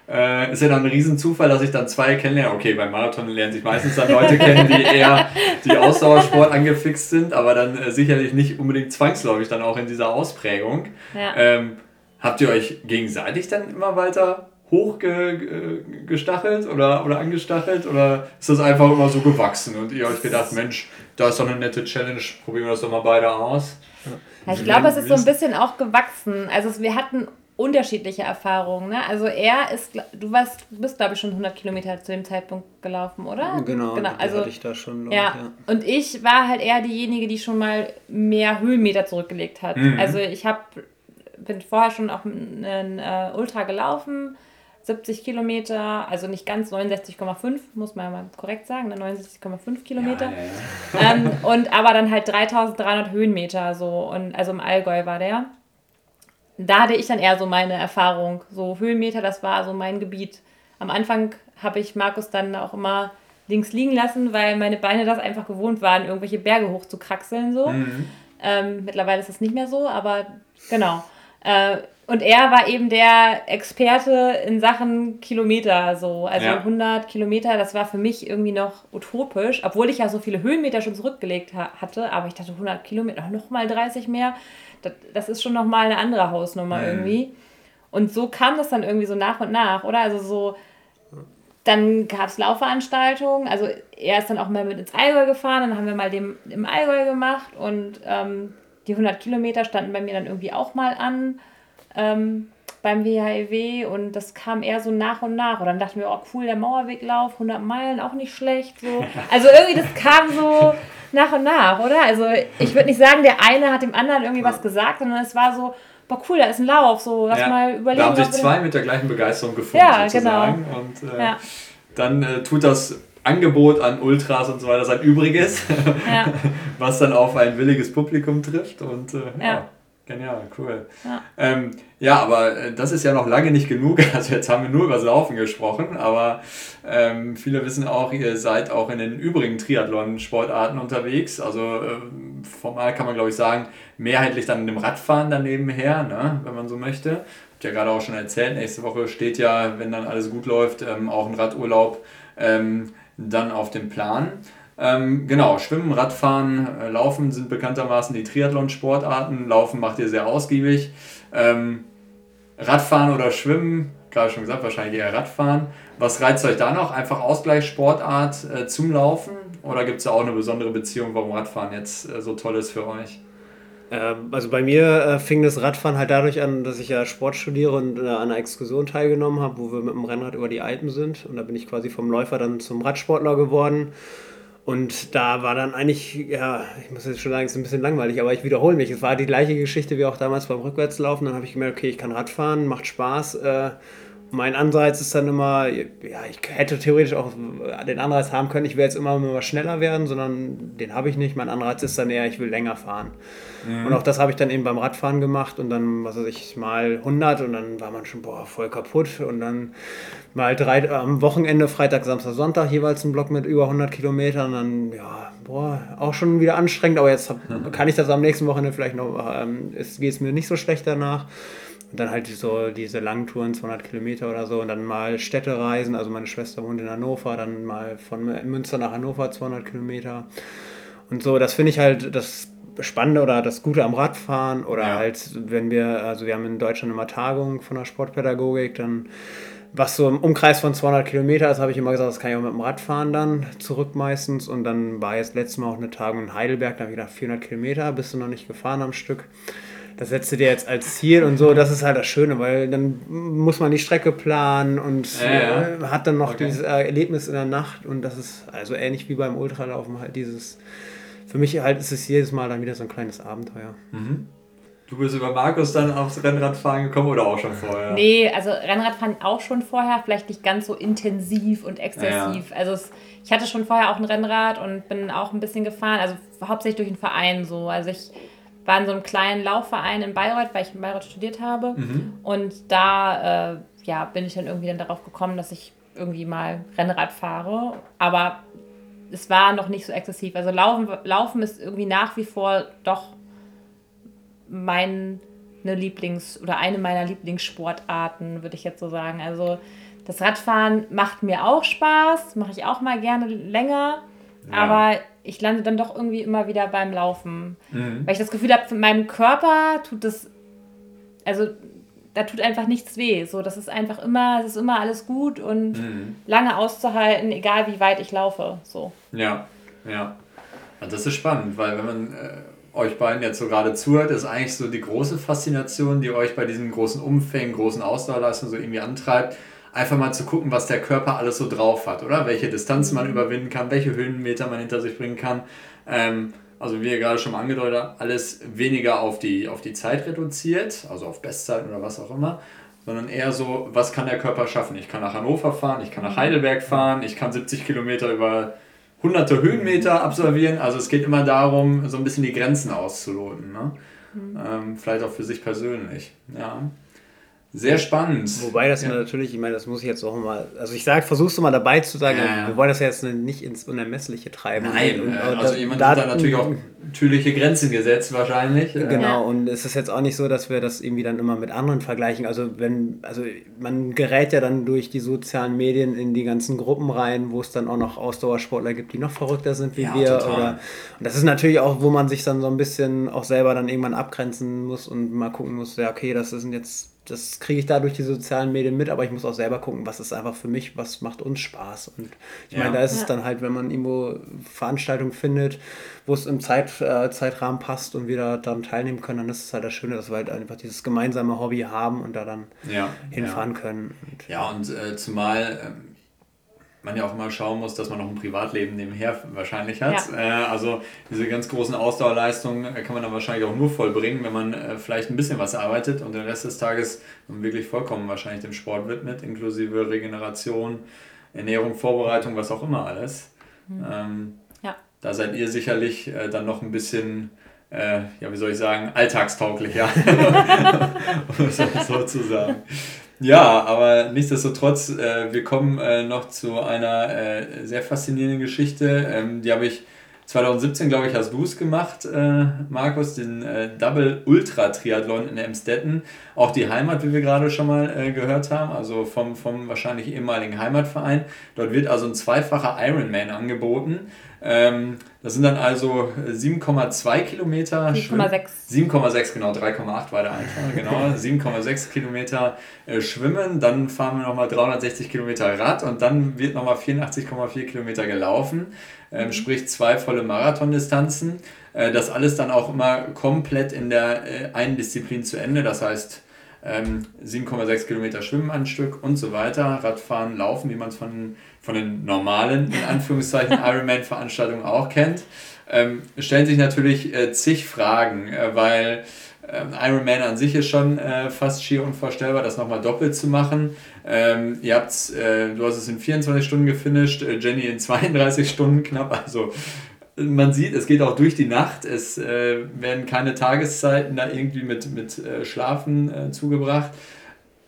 B: Äh, ist ja dann ein Riesenzufall, dass ich dann zwei kennenlerne. Okay, beim Marathon lernen sich meistens dann Leute kennen, die eher die Ausdauersport angefixt sind, aber dann äh, sicherlich nicht unbedingt zwangsläufig dann auch in dieser Ausprägung.
C: Ja.
B: Ähm, habt ihr euch gegenseitig dann immer weiter hochgestachelt oder, oder angestachelt oder ist das einfach immer so gewachsen und ihr euch gedacht, Mensch, da ist doch eine nette Challenge, probieren wir das doch mal beide aus?
C: Ja, ich glaube, es ist so ein bisschen auch gewachsen. Also wir hatten unterschiedliche Erfahrungen. Ne? Also er ist, du warst, du bist glaube ich schon 100 Kilometer zu dem Zeitpunkt gelaufen, oder?
D: Genau,
C: genau. Also
D: hatte ich da schon.
C: ja.
D: ich, ja.
C: und ich war halt eher diejenige, die schon mal mehr Höhenmeter zurückgelegt hat.
B: Mhm.
C: Also ich habe bin vorher schon auf einen äh, Ultra gelaufen, 70 Kilometer, also nicht ganz 69,5, muss man ja mal korrekt sagen, ne? 69,5 Kilometer.
B: Ja, ja, ja.
C: ähm, und aber dann halt 3300 Höhenmeter so und also im Allgäu war der. Da hatte ich dann eher so meine Erfahrung. So Höhenmeter, das war so mein Gebiet. Am Anfang habe ich Markus dann auch immer links liegen lassen, weil meine Beine das einfach gewohnt waren, irgendwelche Berge hoch zu kraxeln so.
B: Mhm.
C: Ähm, mittlerweile ist das nicht mehr so, aber genau. Äh, und er war eben der Experte in Sachen Kilometer, so. Also
B: Ja.
C: 100 Kilometer, das war für mich irgendwie noch utopisch, obwohl ich ja so viele Höhenmeter schon zurückgelegt ha hatte. Aber ich dachte, 100 Kilometer, nochmal 30 mehr, das, das ist schon nochmal eine andere Hausnummer
B: Mhm.
C: irgendwie. Und so kam das dann irgendwie so nach und nach, oder? Also so, dann gab es Laufveranstaltungen. Also er ist dann auch mal mit ins Allgäu gefahren, dann haben wir mal dem im Allgäu gemacht und ähm, die 100 Kilometer standen bei mir dann irgendwie auch mal an ähm, beim WHEW und das kam eher so nach und nach. Und dann dachten wir, oh cool, der Mauerweglauf, 100 Meilen, auch nicht schlecht. So. Also irgendwie, das kam so nach und nach, oder? Also ich würde nicht sagen, der eine hat dem anderen irgendwie was gesagt, sondern es war so, boah cool, da ist ein Lauf, so lass
B: Ja.
C: mal überlegen.
B: Da haben sich zwei mit der gleichen Begeisterung gefunden,
C: Ja,
B: sozusagen. Und äh,
C: Ja.
B: dann äh, tut das Angebot an Ultras und so weiter sein Übriges,
C: Ja.
B: was dann auf ein williges Publikum trifft. Und äh, ja.
C: Ja.
B: genial, cool.
C: Ja.
B: Ähm, ja, aber äh, das ist ja noch lange nicht genug. Also jetzt haben wir nur über Laufen gesprochen, aber ähm, viele wissen auch, ihr seid auch in den übrigen Triathlon-Sportarten unterwegs. Also ähm, formal kann man, glaube ich, sagen, mehrheitlich dann in dem Radfahren daneben her, ne, wenn man so möchte. Habt ja gerade auch schon erzählt, nächste Woche steht ja, wenn dann alles gut läuft, ähm, auch ein Radurlaub ähm, dann auf dem Plan. Ähm, genau, Schwimmen, Radfahren, äh, Laufen sind bekanntermaßen die Triathlon-Sportarten. Laufen macht ihr sehr ausgiebig. Ähm, Radfahren oder Schwimmen, gerade schon gesagt, wahrscheinlich eher Radfahren. Was reizt euch da noch? Einfach Ausgleichssportart äh, zum Laufen? Oder gibt es da auch eine besondere Beziehung, warum Radfahren jetzt äh, so toll ist für euch?
D: Ähm, also bei mir äh, fing das Radfahren halt dadurch an, dass ich ja Sport studiere und äh, an einer Exkursion teilgenommen habe, wo wir mit dem Rennrad über die Alpen sind. Und da bin ich quasi vom Läufer dann zum Radsportler geworden. Und da war dann eigentlich, ja, ich muss jetzt schon sagen, es ist ein bisschen langweilig, aber ich wiederhole mich. Es war die gleiche Geschichte wie auch damals beim Rückwärtslaufen. Dann habe ich gemerkt, okay, ich kann Radfahren, macht Spaß. Äh, mein Anreiz ist dann immer, ja, ich hätte theoretisch auch den Anreiz haben können, ich will jetzt immer immer schneller werden, sondern den habe ich nicht. Mein Anreiz ist dann eher, ich will länger fahren. Mhm. Und auch das habe ich dann eben beim Radfahren gemacht und dann, was weiß ich, mal 100 und dann war man schon, boah, voll kaputt und dann mal drei, am Wochenende, Freitag, Samstag, Sonntag jeweils ein Block mit über 100 Kilometern, dann, ja, boah, auch schon wieder anstrengend, aber jetzt hab, kann ich das am nächsten Wochenende vielleicht noch, ähm, geht es mir nicht so schlecht danach. Und dann halt so diese langen Touren, 200 Kilometer oder so, und dann mal Städtereisen. Also meine Schwester wohnt in Hannover, dann mal von Münster nach Hannover 200 Kilometer. Und so, das finde ich halt das Spannende oder das Gute am Radfahren. Oder ja. halt, wenn wir, also wir haben in Deutschland immer Tagungen von der Sportpädagogik, dann was so im Umkreis von 200 Kilometer ist, habe ich immer gesagt, das kann ich auch mit dem Rad fahren dann zurück meistens. Und dann war jetzt letztes Mal auch eine Tagung in Heidelberg, da habe ich gedacht, 400 Kilometer bist du noch nicht gefahren am Stück das setzt du dir jetzt als Ziel und so, das ist halt das Schöne, weil dann muss man die Strecke planen und ja, ja. Äh, hat dann noch okay. dieses Erlebnis in der Nacht und das ist also ähnlich wie beim Ultralaufen halt dieses, für mich halt ist es jedes Mal dann wieder so ein kleines Abenteuer.
B: Mhm. Du bist über Markus dann aufs Rennradfahren gekommen oder auch schon vorher?
C: Nee, also Rennradfahren auch schon vorher, vielleicht nicht ganz so intensiv und exzessiv. Ja. Also es, ich hatte schon vorher auch ein Rennrad und bin auch ein bisschen gefahren, also hauptsächlich durch den Verein so. Also ich war in so einem kleinen Laufverein in Bayreuth, weil ich in Bayreuth studiert habe. Mhm. Und da äh, ja, bin ich dann irgendwie dann darauf gekommen, dass ich irgendwie mal Rennrad fahre. Aber es war noch nicht so exzessiv. Also Laufen, Laufen ist irgendwie nach wie vor doch meine Lieblings- oder eine meiner Lieblingssportarten, würde ich jetzt so sagen. Also das Radfahren macht mir auch Spaß, mache ich auch mal gerne länger. Ja. Aber ich lande dann doch irgendwie immer wieder beim Laufen. Mhm. Weil ich das Gefühl habe, meinem Körper tut das, also da tut einfach nichts weh. So, das ist einfach immer, es ist immer alles gut und mhm. lange auszuhalten, egal wie weit ich laufe. So.
B: Ja, ja. Und das ist spannend, weil wenn man äh, euch beiden jetzt so gerade zuhört, ist eigentlich so die große Faszination, die euch bei diesen großen Umfängen, großen Ausdauerleistungen so irgendwie antreibt einfach mal zu gucken, was der Körper alles so drauf hat, oder? Welche Distanzen man überwinden kann, welche Höhenmeter man hinter sich bringen kann. Ähm, also wie ihr gerade schon mal angedeutet habt, alles weniger auf die, auf die Zeit reduziert, also auf Bestzeit oder was auch immer, sondern eher so, was kann der Körper schaffen? Ich kann nach Hannover fahren, ich kann nach Heidelberg fahren, ich kann 70 Kilometer über hunderte Höhenmeter absolvieren. Also es geht immer darum, so ein bisschen die Grenzen auszuloten. Ne? Mhm. Ähm, vielleicht auch für sich persönlich. Ja. Sehr spannend.
D: Wobei das ja. natürlich, ich meine, das muss ich jetzt auch mal, also ich sage, versuchst du mal dabei zu sagen, ja. wir wollen das jetzt nicht ins Unermessliche treiben.
B: Nein, und, und, also da, jemand da, hat da natürlich auch natürliche Grenzen gesetzt wahrscheinlich.
D: Genau, und es ist jetzt auch nicht so, dass wir das irgendwie dann immer mit anderen vergleichen. Also wenn, also man gerät ja dann durch die sozialen Medien in die ganzen Gruppen rein, wo es dann auch noch Ausdauersportler gibt, die noch verrückter sind wie ja, wir. Oder, und das ist natürlich auch, wo man sich dann so ein bisschen auch selber dann irgendwann abgrenzen muss und mal gucken muss, ja, okay, das sind jetzt das kriege ich da durch die sozialen Medien mit, aber ich muss auch selber gucken, was ist einfach für mich, was macht uns Spaß. Und ich ja. meine, da ist ja. es dann halt, wenn man irgendwo Veranstaltungen findet, wo es im Zeit, äh, Zeitrahmen passt und wir da dann teilnehmen können, dann ist es halt das Schöne, dass wir halt einfach dieses gemeinsame Hobby haben und da dann ja. hinfahren können.
B: Und, ja, und äh, zumal ähm, man ja auch immer schauen muss, dass man noch ein Privatleben nebenher wahrscheinlich hat. Ja. Äh, also diese ganz großen Ausdauerleistungen äh, kann man dann wahrscheinlich auch nur vollbringen, wenn man äh, vielleicht ein bisschen was arbeitet und den Rest des Tages wirklich vollkommen wahrscheinlich dem Sport widmet, inklusive Regeneration, Ernährung, Vorbereitung, was auch immer alles. Mhm. Ähm, ja. Da seid ihr sicherlich äh, dann noch ein bisschen äh, ja, wie soll ich sagen, alltagstauglicher, um Ja, aber nichtsdestotrotz, äh, wir kommen äh, noch zu einer äh, sehr faszinierenden Geschichte. Ähm, die habe ich 2017, glaube ich, hast du es gemacht, äh, Markus, den äh, Double Ultra Triathlon in Emstetten. Auch die Heimat, wie wir gerade schon mal äh, gehört haben, also vom, vom wahrscheinlich ehemaligen Heimatverein. Dort wird also ein zweifacher Ironman angeboten. Ähm, das sind dann also 7,2 Kilometer. 7,6. 7,6, genau, 3,8 war der Einfall, genau. 7,6 Kilometer äh, Schwimmen, dann fahren wir nochmal 360 Kilometer Rad und dann wird nochmal 84,4 Kilometer gelaufen. Ähm, mhm. Sprich zwei volle Marathondistanzen. Äh, das alles dann auch immer komplett in der äh, einen Disziplin zu Ende. Das heißt, ähm, 7,6 Kilometer Schwimmen ein Stück und so weiter. Radfahren, Laufen, wie man es von, von den normalen, in Anführungszeichen, Ironman-Veranstaltungen auch kennt. Ähm, stellen sich natürlich äh, zig Fragen, äh, weil ähm, Ironman an sich ist schon äh, fast schier unvorstellbar, das nochmal doppelt zu machen. Ähm, ihr habt's, äh, du hast es in 24 Stunden gefinisht, äh, Jenny in 32 Stunden knapp. Also man sieht, es geht auch durch die Nacht. Es äh, werden keine Tageszeiten da irgendwie mit, mit äh, Schlafen äh, zugebracht.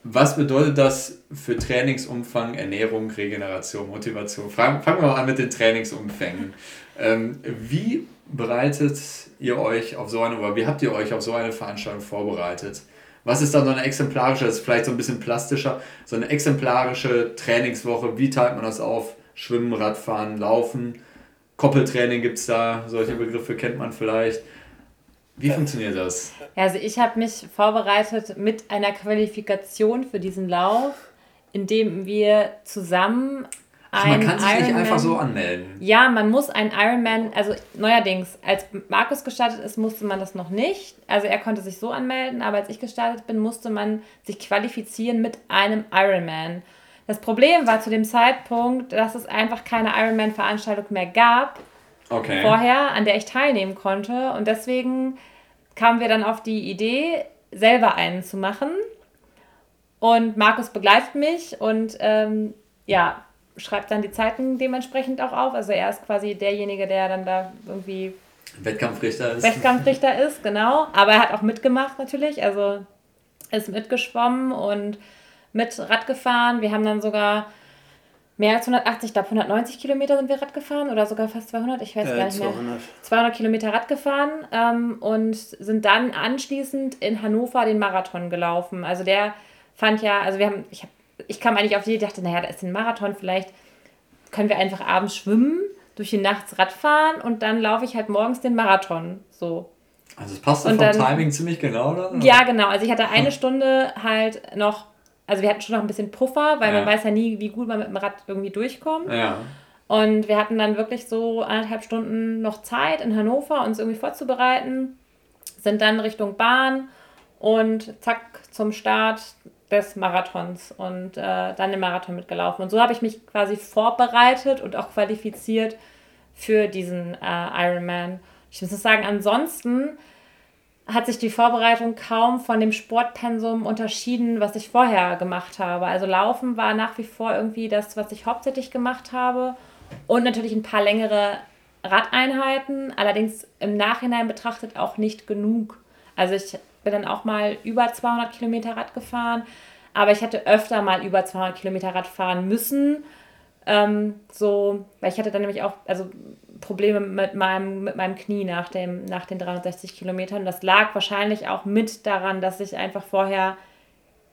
B: Was bedeutet das für Trainingsumfang, Ernährung, Regeneration, Motivation? Fangen, fangen wir mal an mit den Trainingsumfängen. Ähm, wie bereitet ihr euch auf so eine, oder wie habt ihr euch auf so eine Veranstaltung vorbereitet? Was ist dann so eine exemplarische, das ist vielleicht so ein bisschen plastischer, so eine exemplarische Trainingswoche? Wie teilt man das auf? Schwimmen, Radfahren, Laufen? Koppeltraining gibt es da, solche Begriffe kennt man vielleicht. Wie funktioniert das?
C: Also ich habe mich vorbereitet mit einer Qualifikation für diesen Lauf, indem wir zusammen
B: Ach, man kann sich Ironman, nicht einfach so anmelden.
C: Ja, man muss ein Ironman, also neuerdings, als Markus gestartet ist, musste man das noch nicht. Also er konnte sich so anmelden, aber als ich gestartet bin, musste man sich qualifizieren mit einem Ironman. Das Problem war zu dem Zeitpunkt, dass es einfach keine Ironman-Veranstaltung mehr gab. Okay. Vorher, an der ich teilnehmen konnte. Und deswegen kamen wir dann auf die Idee, selber einen zu machen. Und Markus begleitet mich und ähm, ja, schreibt dann die Zeiten dementsprechend auch auf. Also er ist quasi derjenige, der dann da irgendwie
B: Wettkampfrichter ist.
C: Wettkampfrichter ist, genau. Aber er hat auch mitgemacht natürlich. Also ist mitgeschwommen und mit Rad gefahren. Wir haben dann sogar mehr als 180, ich glaube 190 Kilometer sind wir Rad gefahren oder sogar fast 200, ich weiß äh, gar nicht 200. mehr. 200 Kilometer Rad gefahren ähm, und sind dann anschließend in Hannover den Marathon gelaufen. Also der fand ja, also wir haben, ich, hab, ich kam eigentlich auf die Idee, dachte, naja, da ist ein Marathon, vielleicht können wir einfach abends schwimmen, durch die Nacht Rad fahren und dann laufe ich halt morgens den Marathon. So.
B: Also es passt vom dann, Timing ziemlich genau
C: dann? Ja, genau. Also ich hatte eine Stunde halt noch also wir hatten schon noch ein bisschen Puffer, weil ja. man weiß ja nie, wie gut man mit dem Rad irgendwie durchkommt. Ja. Und wir hatten dann wirklich so anderthalb Stunden noch Zeit in Hannover, uns irgendwie vorzubereiten, sind dann Richtung Bahn und zack zum Start des Marathons und äh, dann den Marathon mitgelaufen. Und so habe ich mich quasi vorbereitet und auch qualifiziert für diesen äh, Ironman. Ich muss sagen, ansonsten hat sich die Vorbereitung kaum von dem Sportpensum unterschieden, was ich vorher gemacht habe. Also Laufen war nach wie vor irgendwie das, was ich hauptsächlich gemacht habe. Und natürlich ein paar längere Radeinheiten, allerdings im Nachhinein betrachtet auch nicht genug. Also ich bin dann auch mal über 200 Kilometer Rad gefahren, aber ich hätte öfter mal über 200 Kilometer Rad fahren müssen. Ähm, so, weil ich hatte dann nämlich auch, also Probleme mit meinem, mit meinem Knie nach, dem, nach den 360 Kilometern. Das lag wahrscheinlich auch mit daran, dass ich einfach vorher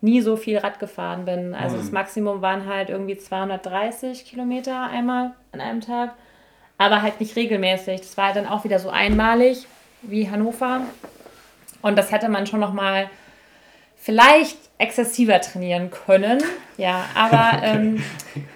C: nie so viel Rad gefahren bin. Also mhm. das Maximum waren halt irgendwie 230 Kilometer einmal an einem Tag, aber halt nicht regelmäßig. Das war halt dann auch wieder so einmalig wie Hannover. Und das hätte man schon noch mal vielleicht exzessiver trainieren können. Ja, aber ähm,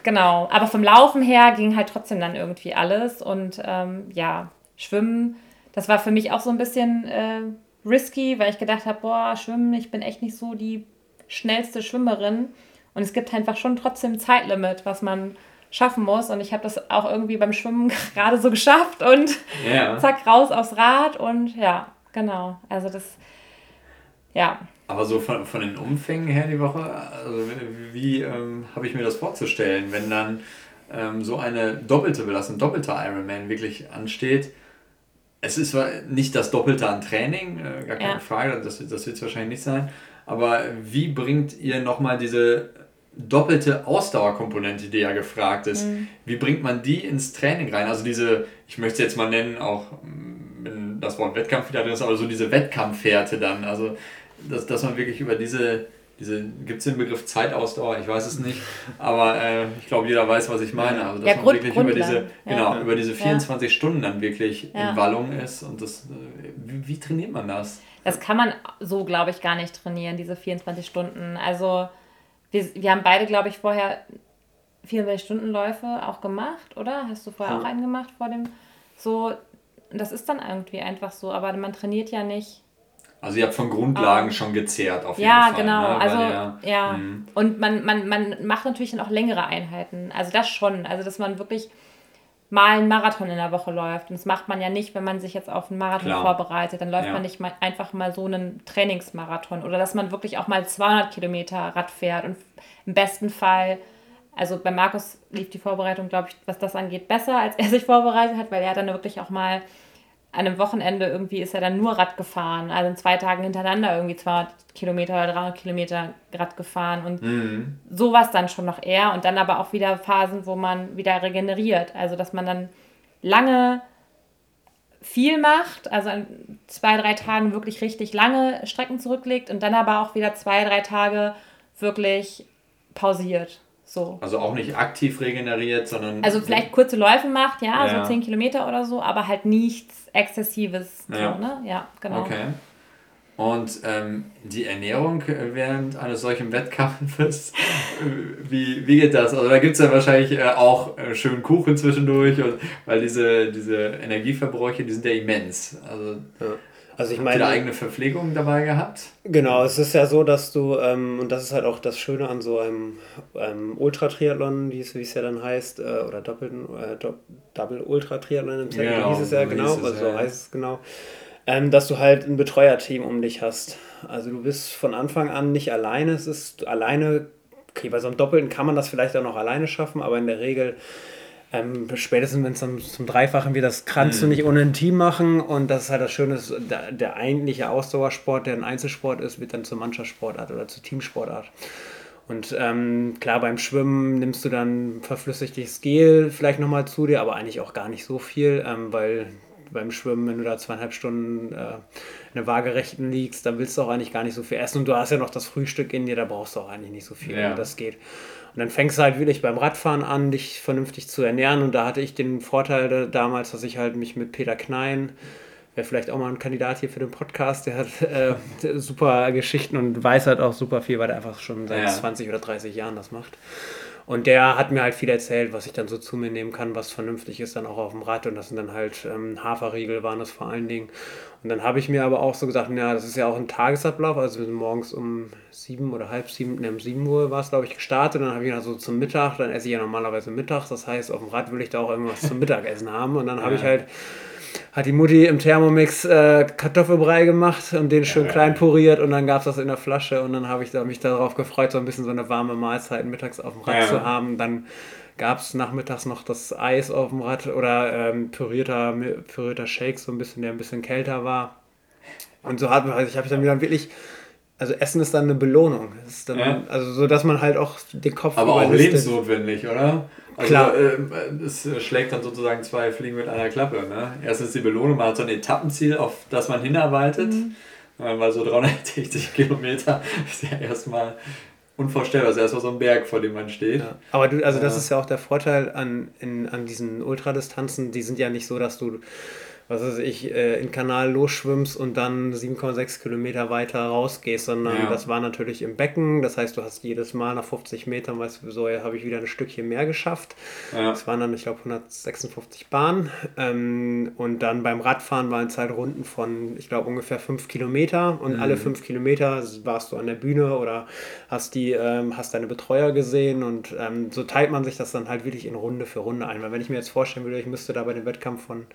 C: genau. Aber vom Laufen her ging halt trotzdem dann irgendwie alles. Und ähm, ja, Schwimmen, das war für mich auch so ein bisschen äh, risky, weil ich gedacht habe, boah, Schwimmen, ich bin echt nicht so die schnellste Schwimmerin. Und es gibt einfach schon trotzdem Zeitlimit, was man schaffen muss. Und ich habe das auch irgendwie beim Schwimmen gerade so geschafft und yeah. zack, raus aufs Rad. Und ja, genau. Also das, ja,
B: aber so von, von den Umfängen her die Woche, also wie ähm, habe ich mir das vorzustellen, wenn dann ähm, so eine doppelte Belastung, doppelter Ironman wirklich ansteht? Es ist zwar nicht das Doppelte an Training, äh, gar keine ja. Frage, das, das wird es wahrscheinlich nicht sein, aber wie bringt ihr nochmal diese doppelte Ausdauerkomponente, die ja gefragt ist. Mhm. Wie bringt man die ins Training rein? Also diese, ich möchte es jetzt mal nennen, auch wenn das Wort Wettkampf wieder drin ist, aber so diese Wettkampfwerte dann. Also, dass, dass man wirklich über diese, diese gibt es den Begriff Zeitausdauer? Ich weiß es nicht, aber äh, ich glaube, jeder weiß, was ich meine. Also, dass ja, man Grund, wirklich über diese, genau, ja. über diese 24 ja. Stunden dann wirklich in Wallung ist. Und das, äh, wie, wie trainiert man das?
C: Das kann man so, glaube ich, gar nicht trainieren, diese 24 Stunden. Also wir, wir haben beide, glaube ich, vorher 24-Stunden-Läufe auch gemacht, oder? Hast du vorher auch einen gemacht vor dem? So, das ist dann irgendwie einfach so, aber man trainiert ja nicht.
B: Also ihr habt von Grundlagen um, schon gezehrt auf jeden ja, Fall.
C: Genau.
B: Ne?
C: Also, ja, ja. Mhm. Und man, man, man macht natürlich dann auch längere Einheiten. Also das schon. Also dass man wirklich mal einen Marathon in der Woche läuft. Und das macht man ja nicht, wenn man sich jetzt auf einen Marathon Klar. vorbereitet. Dann läuft ja. man nicht mal einfach mal so einen Trainingsmarathon. Oder dass man wirklich auch mal 200 Kilometer Rad fährt. Und im besten Fall, also bei Markus lief die Vorbereitung, glaube ich, was das angeht, besser, als er sich vorbereitet hat, weil er dann wirklich auch mal an einem Wochenende irgendwie ist er dann nur Rad gefahren. Also in zwei Tagen hintereinander irgendwie 200 Kilometer oder 300 Kilometer Rad gefahren. Und mhm. sowas dann schon noch eher. Und dann aber auch wieder Phasen, wo man wieder regeneriert. Also dass man dann lange viel macht, also an zwei, drei Tagen wirklich richtig lange Strecken zurücklegt und dann aber auch wieder zwei, drei Tage wirklich pausiert. So.
B: Also auch nicht aktiv regeneriert, sondern.
C: Also vielleicht kurze Läufe macht, ja, ja. so 10 Kilometer oder so, aber halt nichts Exzessives. Ja, so, ne? ja genau.
B: Okay. Und ähm, die Ernährung während eines solchen Wettkampfes, wie, wie geht das? Also da gibt es ja wahrscheinlich äh, auch äh, schönen Kuchen zwischendurch, und, weil diese, diese Energieverbräuche, die sind ja immens. Also, ja. Also ich meine. Habt ihr eigene Verpflegung dabei gehabt?
D: Genau, es ist ja so, dass du, ähm, und das ist halt auch das Schöne an so einem, einem Ultra-Triathlon, wie es ja dann heißt, äh, oder doppelten, äh, Double Ultra-Triathlon im Second ja, hieß es ja genau, es, also so heißt es genau, ähm, dass du halt ein Betreuerteam um dich hast. Also du bist von Anfang an nicht alleine, es ist alleine, okay, bei so einem Doppelten kann man das vielleicht auch noch alleine schaffen, aber in der Regel ähm, spätestens wenn es dann zum Dreifachen wird, das kannst mhm. du nicht ohne ein Team machen. Und das ist halt das Schöne, der, der eigentliche Ausdauersport, der ein Einzelsport ist, wird dann zur Mannschaftssportart oder zur Teamsportart. Und ähm, klar, beim Schwimmen nimmst du dann verflüssigtes Gel vielleicht nochmal zu dir, aber eigentlich auch gar nicht so viel, ähm, weil beim Schwimmen, wenn du da zweieinhalb Stunden äh, in der Waagerechten liegst, dann willst du auch eigentlich gar nicht so viel essen. Und du hast ja noch das Frühstück in dir, da brauchst du auch eigentlich nicht so viel, ja. wenn das geht. Und dann fängst du halt wirklich beim Radfahren an, dich vernünftig zu ernähren. Und da hatte ich den Vorteil damals, dass ich halt mich mit Peter Knein, wäre vielleicht auch mal ein Kandidat hier für den Podcast, der hat äh, super Geschichten und weiß halt auch super viel, weil er einfach schon seit ja. 20 oder 30 Jahren das macht. Und der hat mir halt viel erzählt, was ich dann so zu mir nehmen kann, was vernünftig ist dann auch auf dem Rad. Und das sind dann halt ähm, Haferriegel waren das vor allen Dingen. Und dann habe ich mir aber auch so gesagt, ja, das ist ja auch ein Tagesablauf. Also wir sind morgens um sieben oder halb sieben, ne, um sieben Uhr war es, glaube ich, gestartet. Dann habe ich dann so zum Mittag, dann esse ich ja normalerweise mittags. Das heißt, auf dem Rad will ich da auch irgendwas zum Mittagessen haben. Und dann habe ich halt hat die Mutti im Thermomix äh, Kartoffelbrei gemacht und den schön ja, klein puriert und dann gab es das in der Flasche und dann habe ich da, mich darauf gefreut, so ein bisschen so eine warme Mahlzeit mittags auf dem Rad ja. zu haben. Dann gab es nachmittags noch das Eis auf dem Rad oder ähm, pürierter, pürierter Shake, so ein bisschen, der ein bisschen kälter war. Und so hat also ich habe dann wieder wirklich also Essen ist dann eine Belohnung. Dann, ja. Also so, dass man halt auch den Kopf
B: Aber auch lebensnotwendig, oder? Also, Klar. Äh, es schlägt dann sozusagen zwei Fliegen mit einer Klappe. Ne? Erstens die Belohnung, man hat so ein Etappenziel, auf das man hinarbeitet. Mhm. Weil so 360 Kilometer ist ja erstmal unvorstellbar. Also erstmal so ein Berg, vor dem man steht. Ja.
D: Aber du, also das ist ja auch der Vorteil an, in, an diesen Ultradistanzen. Die sind ja nicht so, dass du was weiß ich, äh, in Kanal losschwimmst und dann 7,6 Kilometer weiter rausgehst, sondern ja. das war natürlich im Becken. Das heißt, du hast jedes Mal nach 50 Metern, weißt du, so habe ich wieder ein Stückchen mehr geschafft. Ja. Das waren dann, ich glaube, 156 Bahnen. Ähm, und dann beim Radfahren waren es halt Runden von, ich glaube, ungefähr 5 Kilometer. Und mhm. alle 5 Kilometer warst du an der Bühne oder hast, die, ähm, hast deine Betreuer gesehen. Und ähm, so teilt man sich das dann halt wirklich in Runde für Runde ein. Weil wenn ich mir jetzt vorstellen würde, ich müsste da bei dem Wettkampf von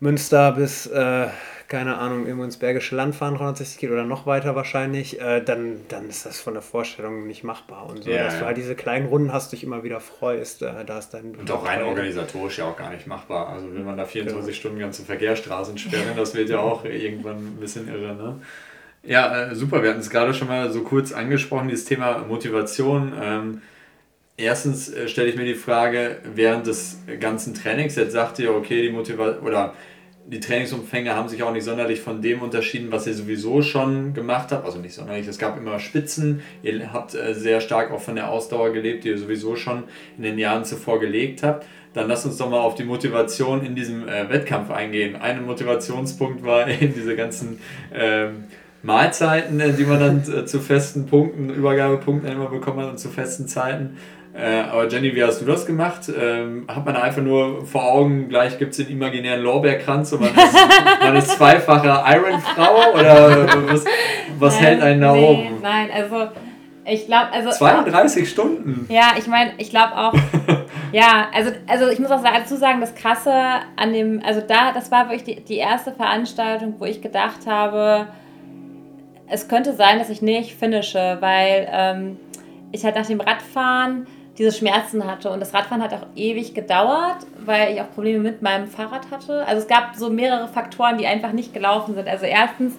D: Münster bis, äh, keine Ahnung, irgendwo ins Bergische Land fahren, 360 Kilometer oder noch weiter wahrscheinlich, äh, dann, dann ist das von der Vorstellung nicht machbar. Und so, ja, dass ja. du halt diese kleinen Runden hast, dich immer wieder freust, äh, da ist dann.
B: Und auch rein organisatorisch ja auch gar nicht machbar. Also will man da 24 genau. Stunden ganze Verkehrsstraßen sperren, das wird ja auch irgendwann ein bisschen irre, ne? Ja, äh, super. Wir hatten es gerade schon mal so kurz angesprochen, dieses Thema Motivation. Ähm, erstens äh, stelle ich mir die Frage, während des ganzen Trainings, jetzt sagt ihr, okay, die Motivation oder die Trainingsumfänge haben sich auch nicht sonderlich von dem unterschieden, was ihr sowieso schon gemacht habt. Also nicht sonderlich, es gab immer Spitzen. Ihr habt äh, sehr stark auch von der Ausdauer gelebt, die ihr sowieso schon in den Jahren zuvor gelegt habt. Dann lasst uns doch mal auf die Motivation in diesem äh, Wettkampf eingehen. Ein Motivationspunkt war eben diese ganzen ähm, Mahlzeiten, äh, die man dann zu festen Punkten, Übergabepunkten immer bekommen hat und zu festen Zeiten. Äh, aber Jenny, wie hast du das gemacht? Ähm, hat man einfach nur vor Augen, gleich gibt es den imaginären Lorbeerkranz und man ist, man ist zweifache Iron-Frau oder was, was
C: nein,
B: hält einen da
C: nee,
B: oben?
C: Nein, also ich glaube, also
B: 32 Stunden.
C: Ja, ich meine, ich glaube auch. ja, also, also ich muss auch dazu sagen, das Krasse an dem, also da, das war wirklich die, die erste Veranstaltung, wo ich gedacht habe, es könnte sein, dass ich nicht finische, weil ähm, ich halt nach dem Radfahren diese Schmerzen hatte. Und das Radfahren hat auch ewig gedauert, weil ich auch Probleme mit meinem Fahrrad hatte. Also es gab so mehrere Faktoren, die einfach nicht gelaufen sind. Also erstens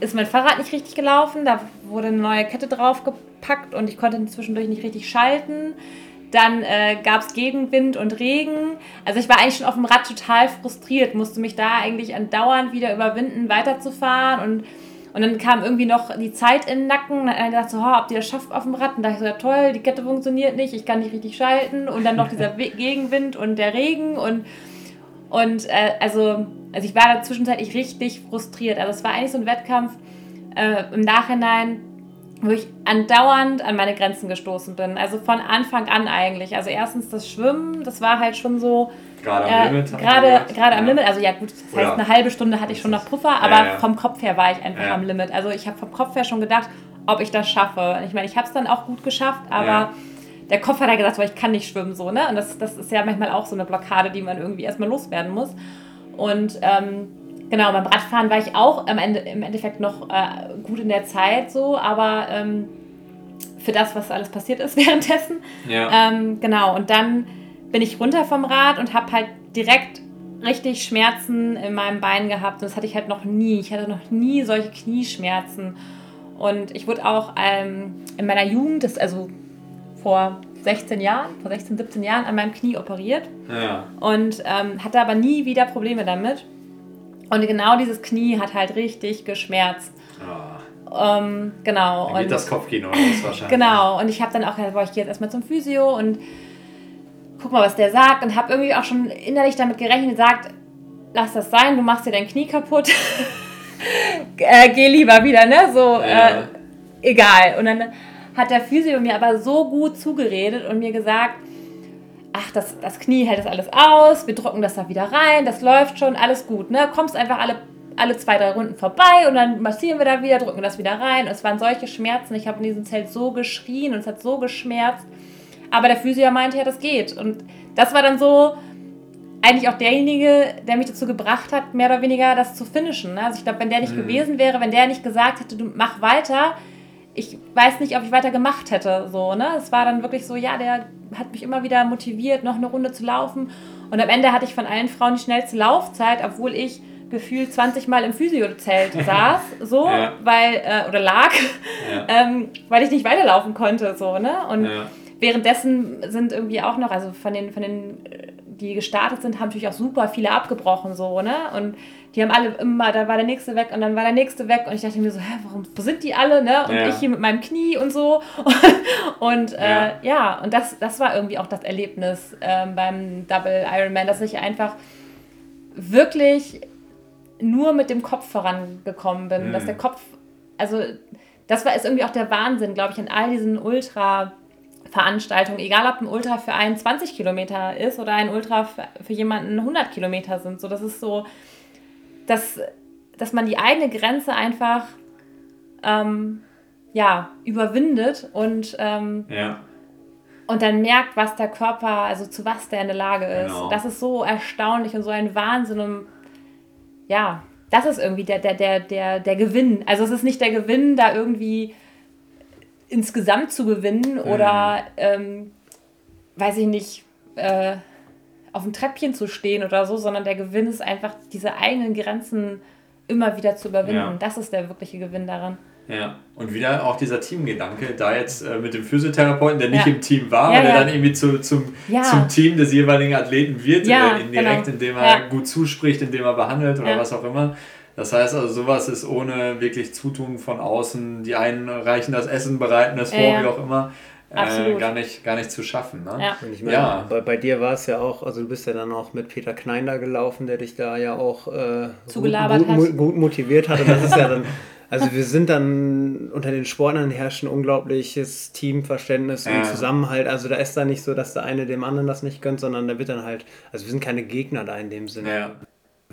C: ist mein Fahrrad nicht richtig gelaufen, da wurde eine neue Kette draufgepackt und ich konnte zwischendurch nicht richtig schalten. Dann äh, gab es Gegenwind und Regen. Also ich war eigentlich schon auf dem Rad total frustriert, musste mich da eigentlich andauernd wieder überwinden, weiterzufahren und und dann kam irgendwie noch die Zeit in den Nacken. Dann hat er gesagt, so, oh, ob ihr das schafft auf dem Rad? Und da dachte ich so, ja toll, die Kette funktioniert nicht, ich kann nicht richtig schalten. Und dann noch dieser Gegenwind und der Regen. Und, und äh, also, also ich war da zwischenzeitlich richtig frustriert. Also es war eigentlich so ein Wettkampf äh, im Nachhinein, wo ich andauernd an meine Grenzen gestoßen bin. Also von Anfang an eigentlich. Also erstens das Schwimmen, das war halt schon so Gerade am äh, Limit. Gerade, gerade am Limit. Also ja gut, das heißt, eine halbe Stunde hatte ich schon noch Puffer, aber ja, ja. vom Kopf her war ich einfach am Limit. Also ich habe vom Kopf her schon gedacht, ob ich das schaffe. Ich meine, ich habe es dann auch gut geschafft, aber der Kopf hat ja gesagt, ich kann nicht schwimmen so, ne? Und das, das ist ja manchmal auch so eine Blockade, die man irgendwie erstmal loswerden muss. Und ähm, genau, beim Radfahren war ich auch am Ende, im Endeffekt noch äh, gut in der Zeit so, aber ähm, für das, was alles passiert ist währenddessen. Ja. Ähm, genau, und dann bin ich runter vom Rad und habe halt direkt richtig Schmerzen in meinem Bein gehabt. Und das hatte ich halt noch nie. Ich hatte noch nie solche Knieschmerzen. Und ich wurde auch ähm, in meiner Jugend, das also vor 16 Jahren, vor 16, 17 Jahren an meinem Knie operiert. Ja. Und ähm, hatte aber nie wieder Probleme damit. Und genau dieses Knie hat halt richtig geschmerzt. Oh. Ähm, genau.
B: Dann geht und, das Kopfkino aus wahrscheinlich.
C: Genau. Und ich habe dann auch gesagt, boah, ich gehe jetzt erstmal zum Physio und guck mal, was der sagt und habe irgendwie auch schon innerlich damit gerechnet, sagt, lass das sein, du machst dir dein Knie kaputt. äh, geh lieber wieder, ne? So, ja. äh, egal. Und dann hat der Physio mir aber so gut zugeredet und mir gesagt, ach, das, das Knie hält das alles aus, wir drucken das da wieder rein, das läuft schon, alles gut, ne? Kommst einfach alle, alle zwei, drei Runden vorbei und dann massieren wir da wieder, drücken das wieder rein. Und es waren solche Schmerzen, ich habe in diesem Zelt so geschrien und es hat so geschmerzt. Aber der Physio meinte ja, das geht. Und das war dann so eigentlich auch derjenige, der mich dazu gebracht hat, mehr oder weniger das zu finishen. Ne? Also ich glaube, wenn der nicht mhm. gewesen wäre, wenn der nicht gesagt hätte, du mach weiter, ich weiß nicht, ob ich weiter gemacht hätte. So, ne? Es war dann wirklich so, ja, der hat mich immer wieder motiviert, noch eine Runde zu laufen. Und am Ende hatte ich von allen Frauen die schnellste Laufzeit, obwohl ich gefühlt 20 Mal im Physiozelt saß, so, ja. weil, äh, oder lag, ja. ähm, weil ich nicht weiterlaufen konnte, so, ne? Und ja währenddessen sind irgendwie auch noch, also von den, von den, die gestartet sind, haben natürlich auch super viele abgebrochen, so, ne? Und die haben alle immer, da war der nächste weg und dann war der nächste weg und ich dachte mir so, hä, warum, wo sind die alle, ne? Und ja. ich hier mit meinem Knie und so. und äh, ja. ja, und das, das war irgendwie auch das Erlebnis ähm, beim Double Ironman, dass ich einfach wirklich nur mit dem Kopf vorangekommen bin, mhm. dass der Kopf, also das war ist irgendwie auch der Wahnsinn, glaube ich, an all diesen Ultra Veranstaltung, egal ob ein Ultra für einen 20 Kilometer ist oder ein Ultra für jemanden 100 Kilometer sind. So, das ist so, dass, dass man die eigene Grenze einfach ähm, ja, überwindet und, ähm, ja. und dann merkt, was der Körper, also zu was der in der Lage ist. Genau. Das ist so erstaunlich und so ein Wahnsinn. Und, ja, das ist irgendwie der, der, der, der, der Gewinn. Also es ist nicht der Gewinn, da irgendwie insgesamt zu gewinnen mhm. oder, ähm, weiß ich nicht, äh, auf dem Treppchen zu stehen oder so, sondern der Gewinn ist einfach, diese eigenen Grenzen immer wieder zu überwinden. Ja. Das ist der wirkliche Gewinn daran.
B: Ja, und wieder auch dieser Teamgedanke, da jetzt äh, mit dem Physiotherapeuten, der nicht ja. im Team war, ja, der ja. dann irgendwie zu, zum, zum Team des jeweiligen Athleten wird, äh, indirekt, genau. indem er gut zuspricht, indem er behandelt oder was auch immer. Das heißt also, sowas ist ohne wirklich Zutun von außen, die einen reichen das Essen, bereiten das vor, wie auch immer. Äh, gar, nicht, gar nicht zu schaffen. Ne? Ja.
D: ich meine, ja. bei, bei dir war es ja auch, also du bist ja dann auch mit Peter Knein da gelaufen, der dich da ja auch äh, gut, gut, gut, motiviert hat. Und das ist ja dann Also wir sind dann unter den Sportlern herrscht ein unglaubliches Teamverständnis und Zusammenhalt. Also da ist da nicht so, dass der eine dem anderen das nicht gönnt, sondern da wird dann halt, also wir sind keine Gegner da in dem Sinne.
B: Ja.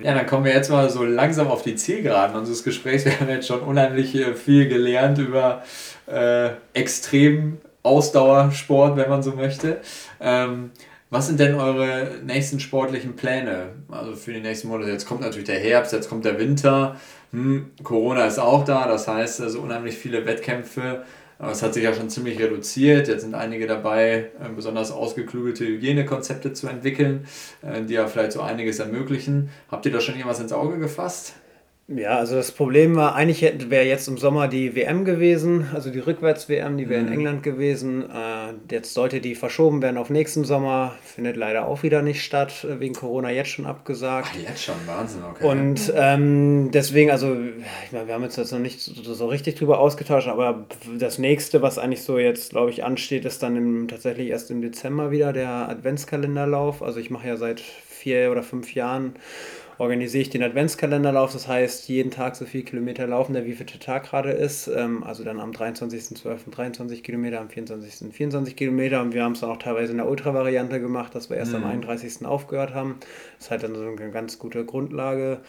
B: Ja, dann kommen wir jetzt mal so langsam auf die Zielgeraden unseres Gesprächs. Wir haben jetzt schon unheimlich äh, viel gelernt über äh, extrem Ausdauersport, wenn man so möchte. Ähm, was sind denn eure nächsten sportlichen Pläne? Also für die nächsten Monate. Jetzt kommt natürlich der Herbst, jetzt kommt der Winter hm, Corona ist auch da, das heißt also unheimlich viele Wettkämpfe. Aber es hat sich ja schon ziemlich reduziert. Jetzt sind einige dabei, äh, besonders ausgeklügelte Hygienekonzepte zu entwickeln, äh, die ja vielleicht so einiges ermöglichen. Habt ihr da schon irgendwas ins Auge gefasst?
D: Ja, also das Problem war, eigentlich wäre jetzt im Sommer die WM gewesen, also die Rückwärts-WM, die wäre mhm. in England gewesen. Äh, jetzt sollte die verschoben werden auf nächsten Sommer, findet leider auch wieder nicht statt, wegen Corona jetzt schon abgesagt.
B: Ach, jetzt schon, Wahnsinn, okay.
D: Und ähm, deswegen, also, ich meine, wir haben uns jetzt noch nicht so, so, richtig drüber ausgetauscht, aber das nächste, was eigentlich so jetzt, glaube ich, ansteht, ist dann im, tatsächlich erst im Dezember wieder der Adventskalenderlauf. Also ich mache ja seit vier oder fünf Jahren organisiere ich den Adventskalenderlauf. Das heißt, jeden Tag so viele Kilometer laufen, der wie viel Tag gerade ist. Ähm, also dann am 23.12. 23 Kilometer, am 24. 24 Kilometer. Und wir haben es dann auch teilweise in der Ultra-Variante gemacht, dass wir erst mhm. am 31. aufgehört haben. Das ist halt dann so eine ganz gute Grundlage.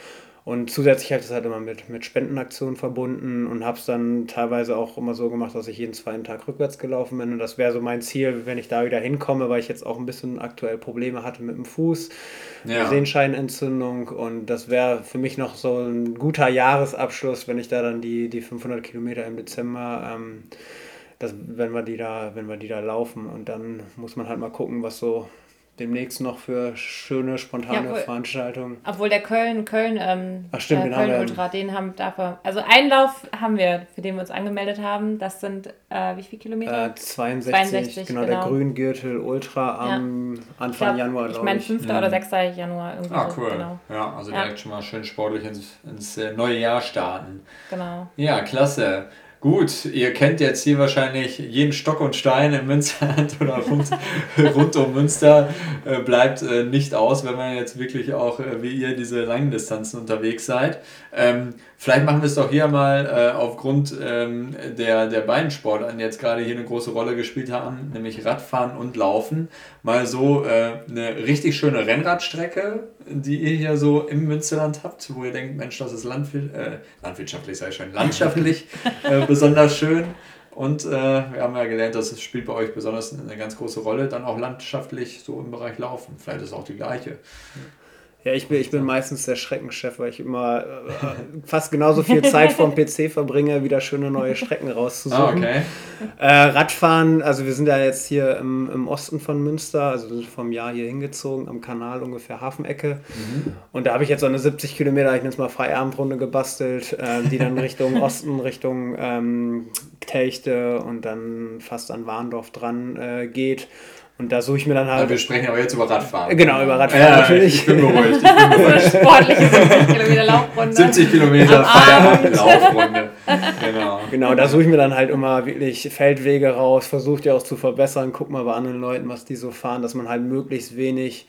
D: Und zusätzlich habe ich das halt immer mit, mit Spendenaktionen verbunden und habe es dann teilweise auch immer so gemacht, dass ich jeden zweiten Tag rückwärts gelaufen bin. Und das wäre so mein Ziel, wenn ich da wieder hinkomme, weil ich jetzt auch ein bisschen aktuell Probleme hatte mit dem Fuß, ja. Sehenscheinentzündung. Und das wäre für mich noch so ein guter Jahresabschluss, wenn ich da dann die, die 500 Kilometer im Dezember, ähm, das, wenn, wir die da, wenn wir die da laufen. Und dann muss man halt mal gucken, was so demnächst noch für schöne, spontane ja, obwohl, Veranstaltungen.
C: Obwohl der Köln, Köln, ähm, Ach stimmt, äh, Köln Ultra, den haben dafür, also Einlauf haben wir, für den wir uns angemeldet haben. Das sind äh, wie viele Kilometer?
D: Äh, 62, 62 genau, genau, der Grüngürtel Ultra am ja. Anfang
C: ich glaub,
D: Januar,
C: Ich meine 5. Ja. oder 6. Januar irgendwie.
B: Ah, cool. Genau. Ja, also direkt schon mal schön sportlich ins, ins äh, neue Jahr starten. Genau. Ja, klasse. Gut, ihr kennt jetzt hier wahrscheinlich jeden Stock und Stein im Münsterland oder rund, rund um Münster. Äh, bleibt äh, nicht aus, wenn man jetzt wirklich auch äh, wie ihr diese langen Distanzen unterwegs seid. Ähm, vielleicht machen wir es doch hier mal äh, aufgrund ähm, der, der beiden Sportarten, die jetzt gerade hier eine große Rolle gespielt haben, nämlich Radfahren und Laufen. Mal so äh, eine richtig schöne Rennradstrecke, die ihr hier so im Münsterland habt, wo ihr denkt, Mensch, das ist Landwirt, äh, landwirtschaftlich, sei schon, landschaftlich besonders schön. Und äh, wir haben ja gelernt, dass es spielt bei euch besonders eine ganz große Rolle, dann auch landschaftlich so im Bereich Laufen. Vielleicht ist es auch die gleiche.
D: Ja, ich bin, ich bin meistens der Schreckenchef, weil ich immer äh, fast genauso viel Zeit vom PC verbringe, wieder schöne neue Strecken rauszusuchen. Ah, okay. Äh, Radfahren, also wir sind ja jetzt hier im, im Osten von Münster, also sind vom Jahr hier hingezogen, am Kanal ungefähr Hafenecke. Mhm. Und da habe ich jetzt so eine 70 Kilometer, ich nenne es mal Feierabendrunde gebastelt, äh, die dann Richtung Osten, Richtung ähm, Techte und dann fast an Warndorf dran äh, geht. Und da suche ich mir dann halt.
B: Aber wir sprechen aber jetzt über Radfahren.
D: Genau, über Radfahren ja, natürlich. Ich bin beruhigt. Ich bin beruhigt.
C: Sportliche 70 Kilometer Laufrunde.
B: 70 Kilometer Feierabend Laufrunde.
D: Genau. Genau, da suche ich mir dann halt immer wirklich Feldwege raus, versuche die auch zu verbessern, guck mal bei anderen Leuten, was die so fahren, dass man halt möglichst wenig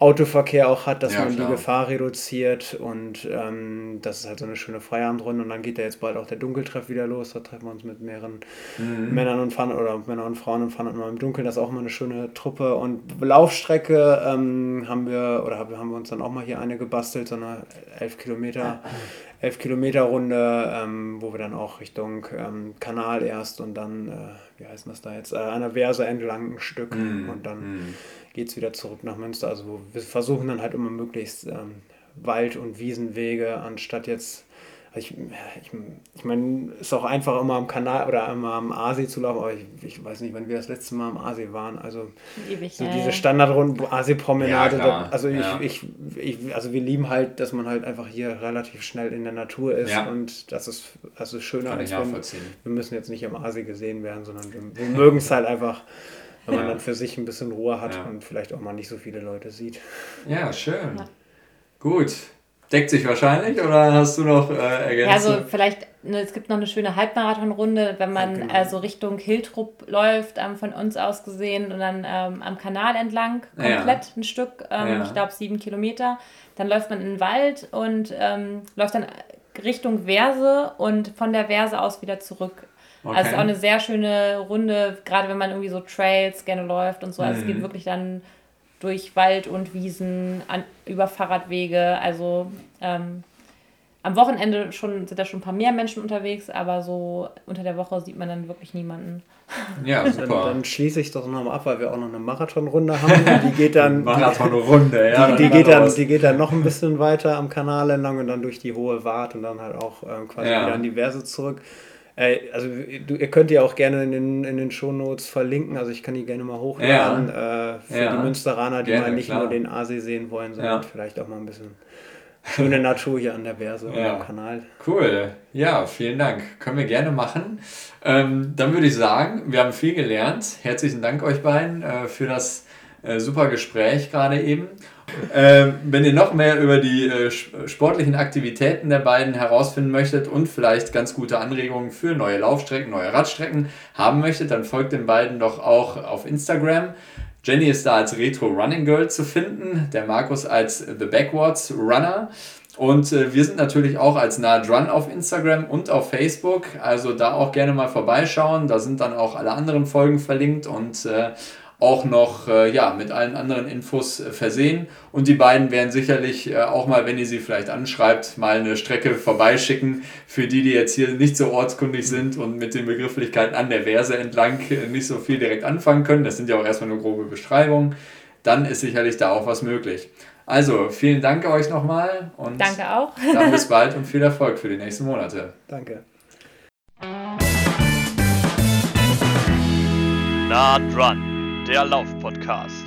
D: Autoverkehr auch hat, dass ja, man klar. die Gefahr reduziert und ähm, das ist halt so eine schöne Feierabendrunde und dann geht ja jetzt bald auch der Dunkeltreff wieder los, da treffen wir uns mit mehreren mhm. Männern und fahren oder Männern und Frauen und fahren immer im Dunkeln, das ist auch immer eine schöne Truppe und Laufstrecke ähm, haben wir oder haben wir uns dann auch mal hier eine gebastelt, so eine 11 Kilometer 11 Kilometer Runde, ähm, wo wir dann auch Richtung ähm, Kanal erst und dann, äh, wie heißt das da jetzt, äh, an der Verse entlang ein Stück mm, und dann mm geht es wieder zurück nach Münster. Also wir versuchen dann halt immer möglichst ähm, Wald- und Wiesenwege, anstatt jetzt ich, ich, ich meine, ist auch einfach immer am Kanal oder immer am Aasee zu laufen, aber ich, ich weiß nicht, wann wir das letzte Mal am Aasee waren. Also Ewig, so ja, diese Standardrunden, Aasee-Promenade, ja, also ja. ich, ich, also wir lieben halt, dass man halt einfach hier relativ schnell in der Natur ist und das ist, das ist schöner, als wenn wir müssen jetzt nicht am Aasee gesehen werden, sondern wir, wir mögen es halt einfach wenn man dann für sich ein bisschen Ruhe hat und vielleicht auch mal nicht so viele Leute sieht.
B: Ja, schön. Gut. Deckt sich wahrscheinlich oder hast du noch äh, Ergänzungen?
C: Ja, also vielleicht, ne, es gibt noch eine schöne Halbmarathonrunde, wenn man genau. also Richtung Hiltrup läuft, ähm, von uns aus gesehen und dann ähm, am Kanal entlang, komplett ja. ein Stück, ähm, ja. ich glaube sieben Kilometer. Dann läuft man in den Wald und ähm, läuft dann Richtung Verse und von der Verse aus wieder zurück. Okay. Also es ist auch eine sehr schöne Runde, gerade wenn man irgendwie so Trails gerne läuft und so. Also mhm. es geht mhm. wirklich dann durch Wald und Wiesen, an, über Fahrradwege. Also ähm, am Wochenende schon, sind da schon ein paar mehr Menschen unterwegs, aber so unter der Woche sieht man dann wirklich niemanden.
D: Ja, super. Dann, dann schließe ich doch nochmal ab, weil wir auch noch eine Marathonrunde haben. Die geht dann.
B: Marathonrunde, ja.
D: Die, die, geht dann, die geht dann noch ein bisschen weiter am Kanal entlang und dann durch die hohe Wart und dann halt auch ähm, quasi ja. wieder an die Verse zurück. Äh, also du, ihr könnt ja auch gerne in den, in den Shownotes verlinken, also ich kann die gerne mal hochladen ja. äh, für ja. die Münsteraner, die gerne, mal nicht klar. nur den Aasee sehen wollen, sondern ja. vielleicht auch mal ein bisschen schöne Natur hier an der Verse und am Kanal.
B: Cool, ja, vielen Dank. Können wir gerne machen. Ähm, dann würde ich sagen, wir haben viel gelernt. Herzlichen Dank euch beiden äh, für das äh, super Gespräch gerade eben. Ähm, wenn ihr noch mehr über die äh, sportlichen Aktivitäten der beiden herausfinden möchtet und vielleicht ganz gute Anregungen für neue Laufstrecken, neue Radstrecken haben möchtet, dann folgt den beiden doch auch auf Instagram. Jenny ist da als Retro Running Girl zu finden, der Markus als The Backwards Runner. Und äh, wir sind natürlich auch als Nah Run auf Instagram und auf Facebook. Also da auch gerne mal vorbeischauen. Da sind dann auch alle anderen Folgen verlinkt und äh, auch noch äh, ja, mit allen anderen Infos äh, versehen. Und die beiden werden sicherlich äh, auch mal, wenn ihr sie vielleicht anschreibt, mal eine Strecke vorbeischicken. Für die, die jetzt hier nicht so ortskundig sind und mit den Begrifflichkeiten an der Verse entlang äh, nicht so viel direkt anfangen können, das sind ja auch erstmal nur grobe Beschreibungen, dann ist sicherlich da auch was möglich. Also, vielen Dank euch nochmal und
C: Danke auch.
B: dann bis bald und viel Erfolg für die nächsten Monate.
D: Danke.
A: Nah dran der Lauf-Podcast.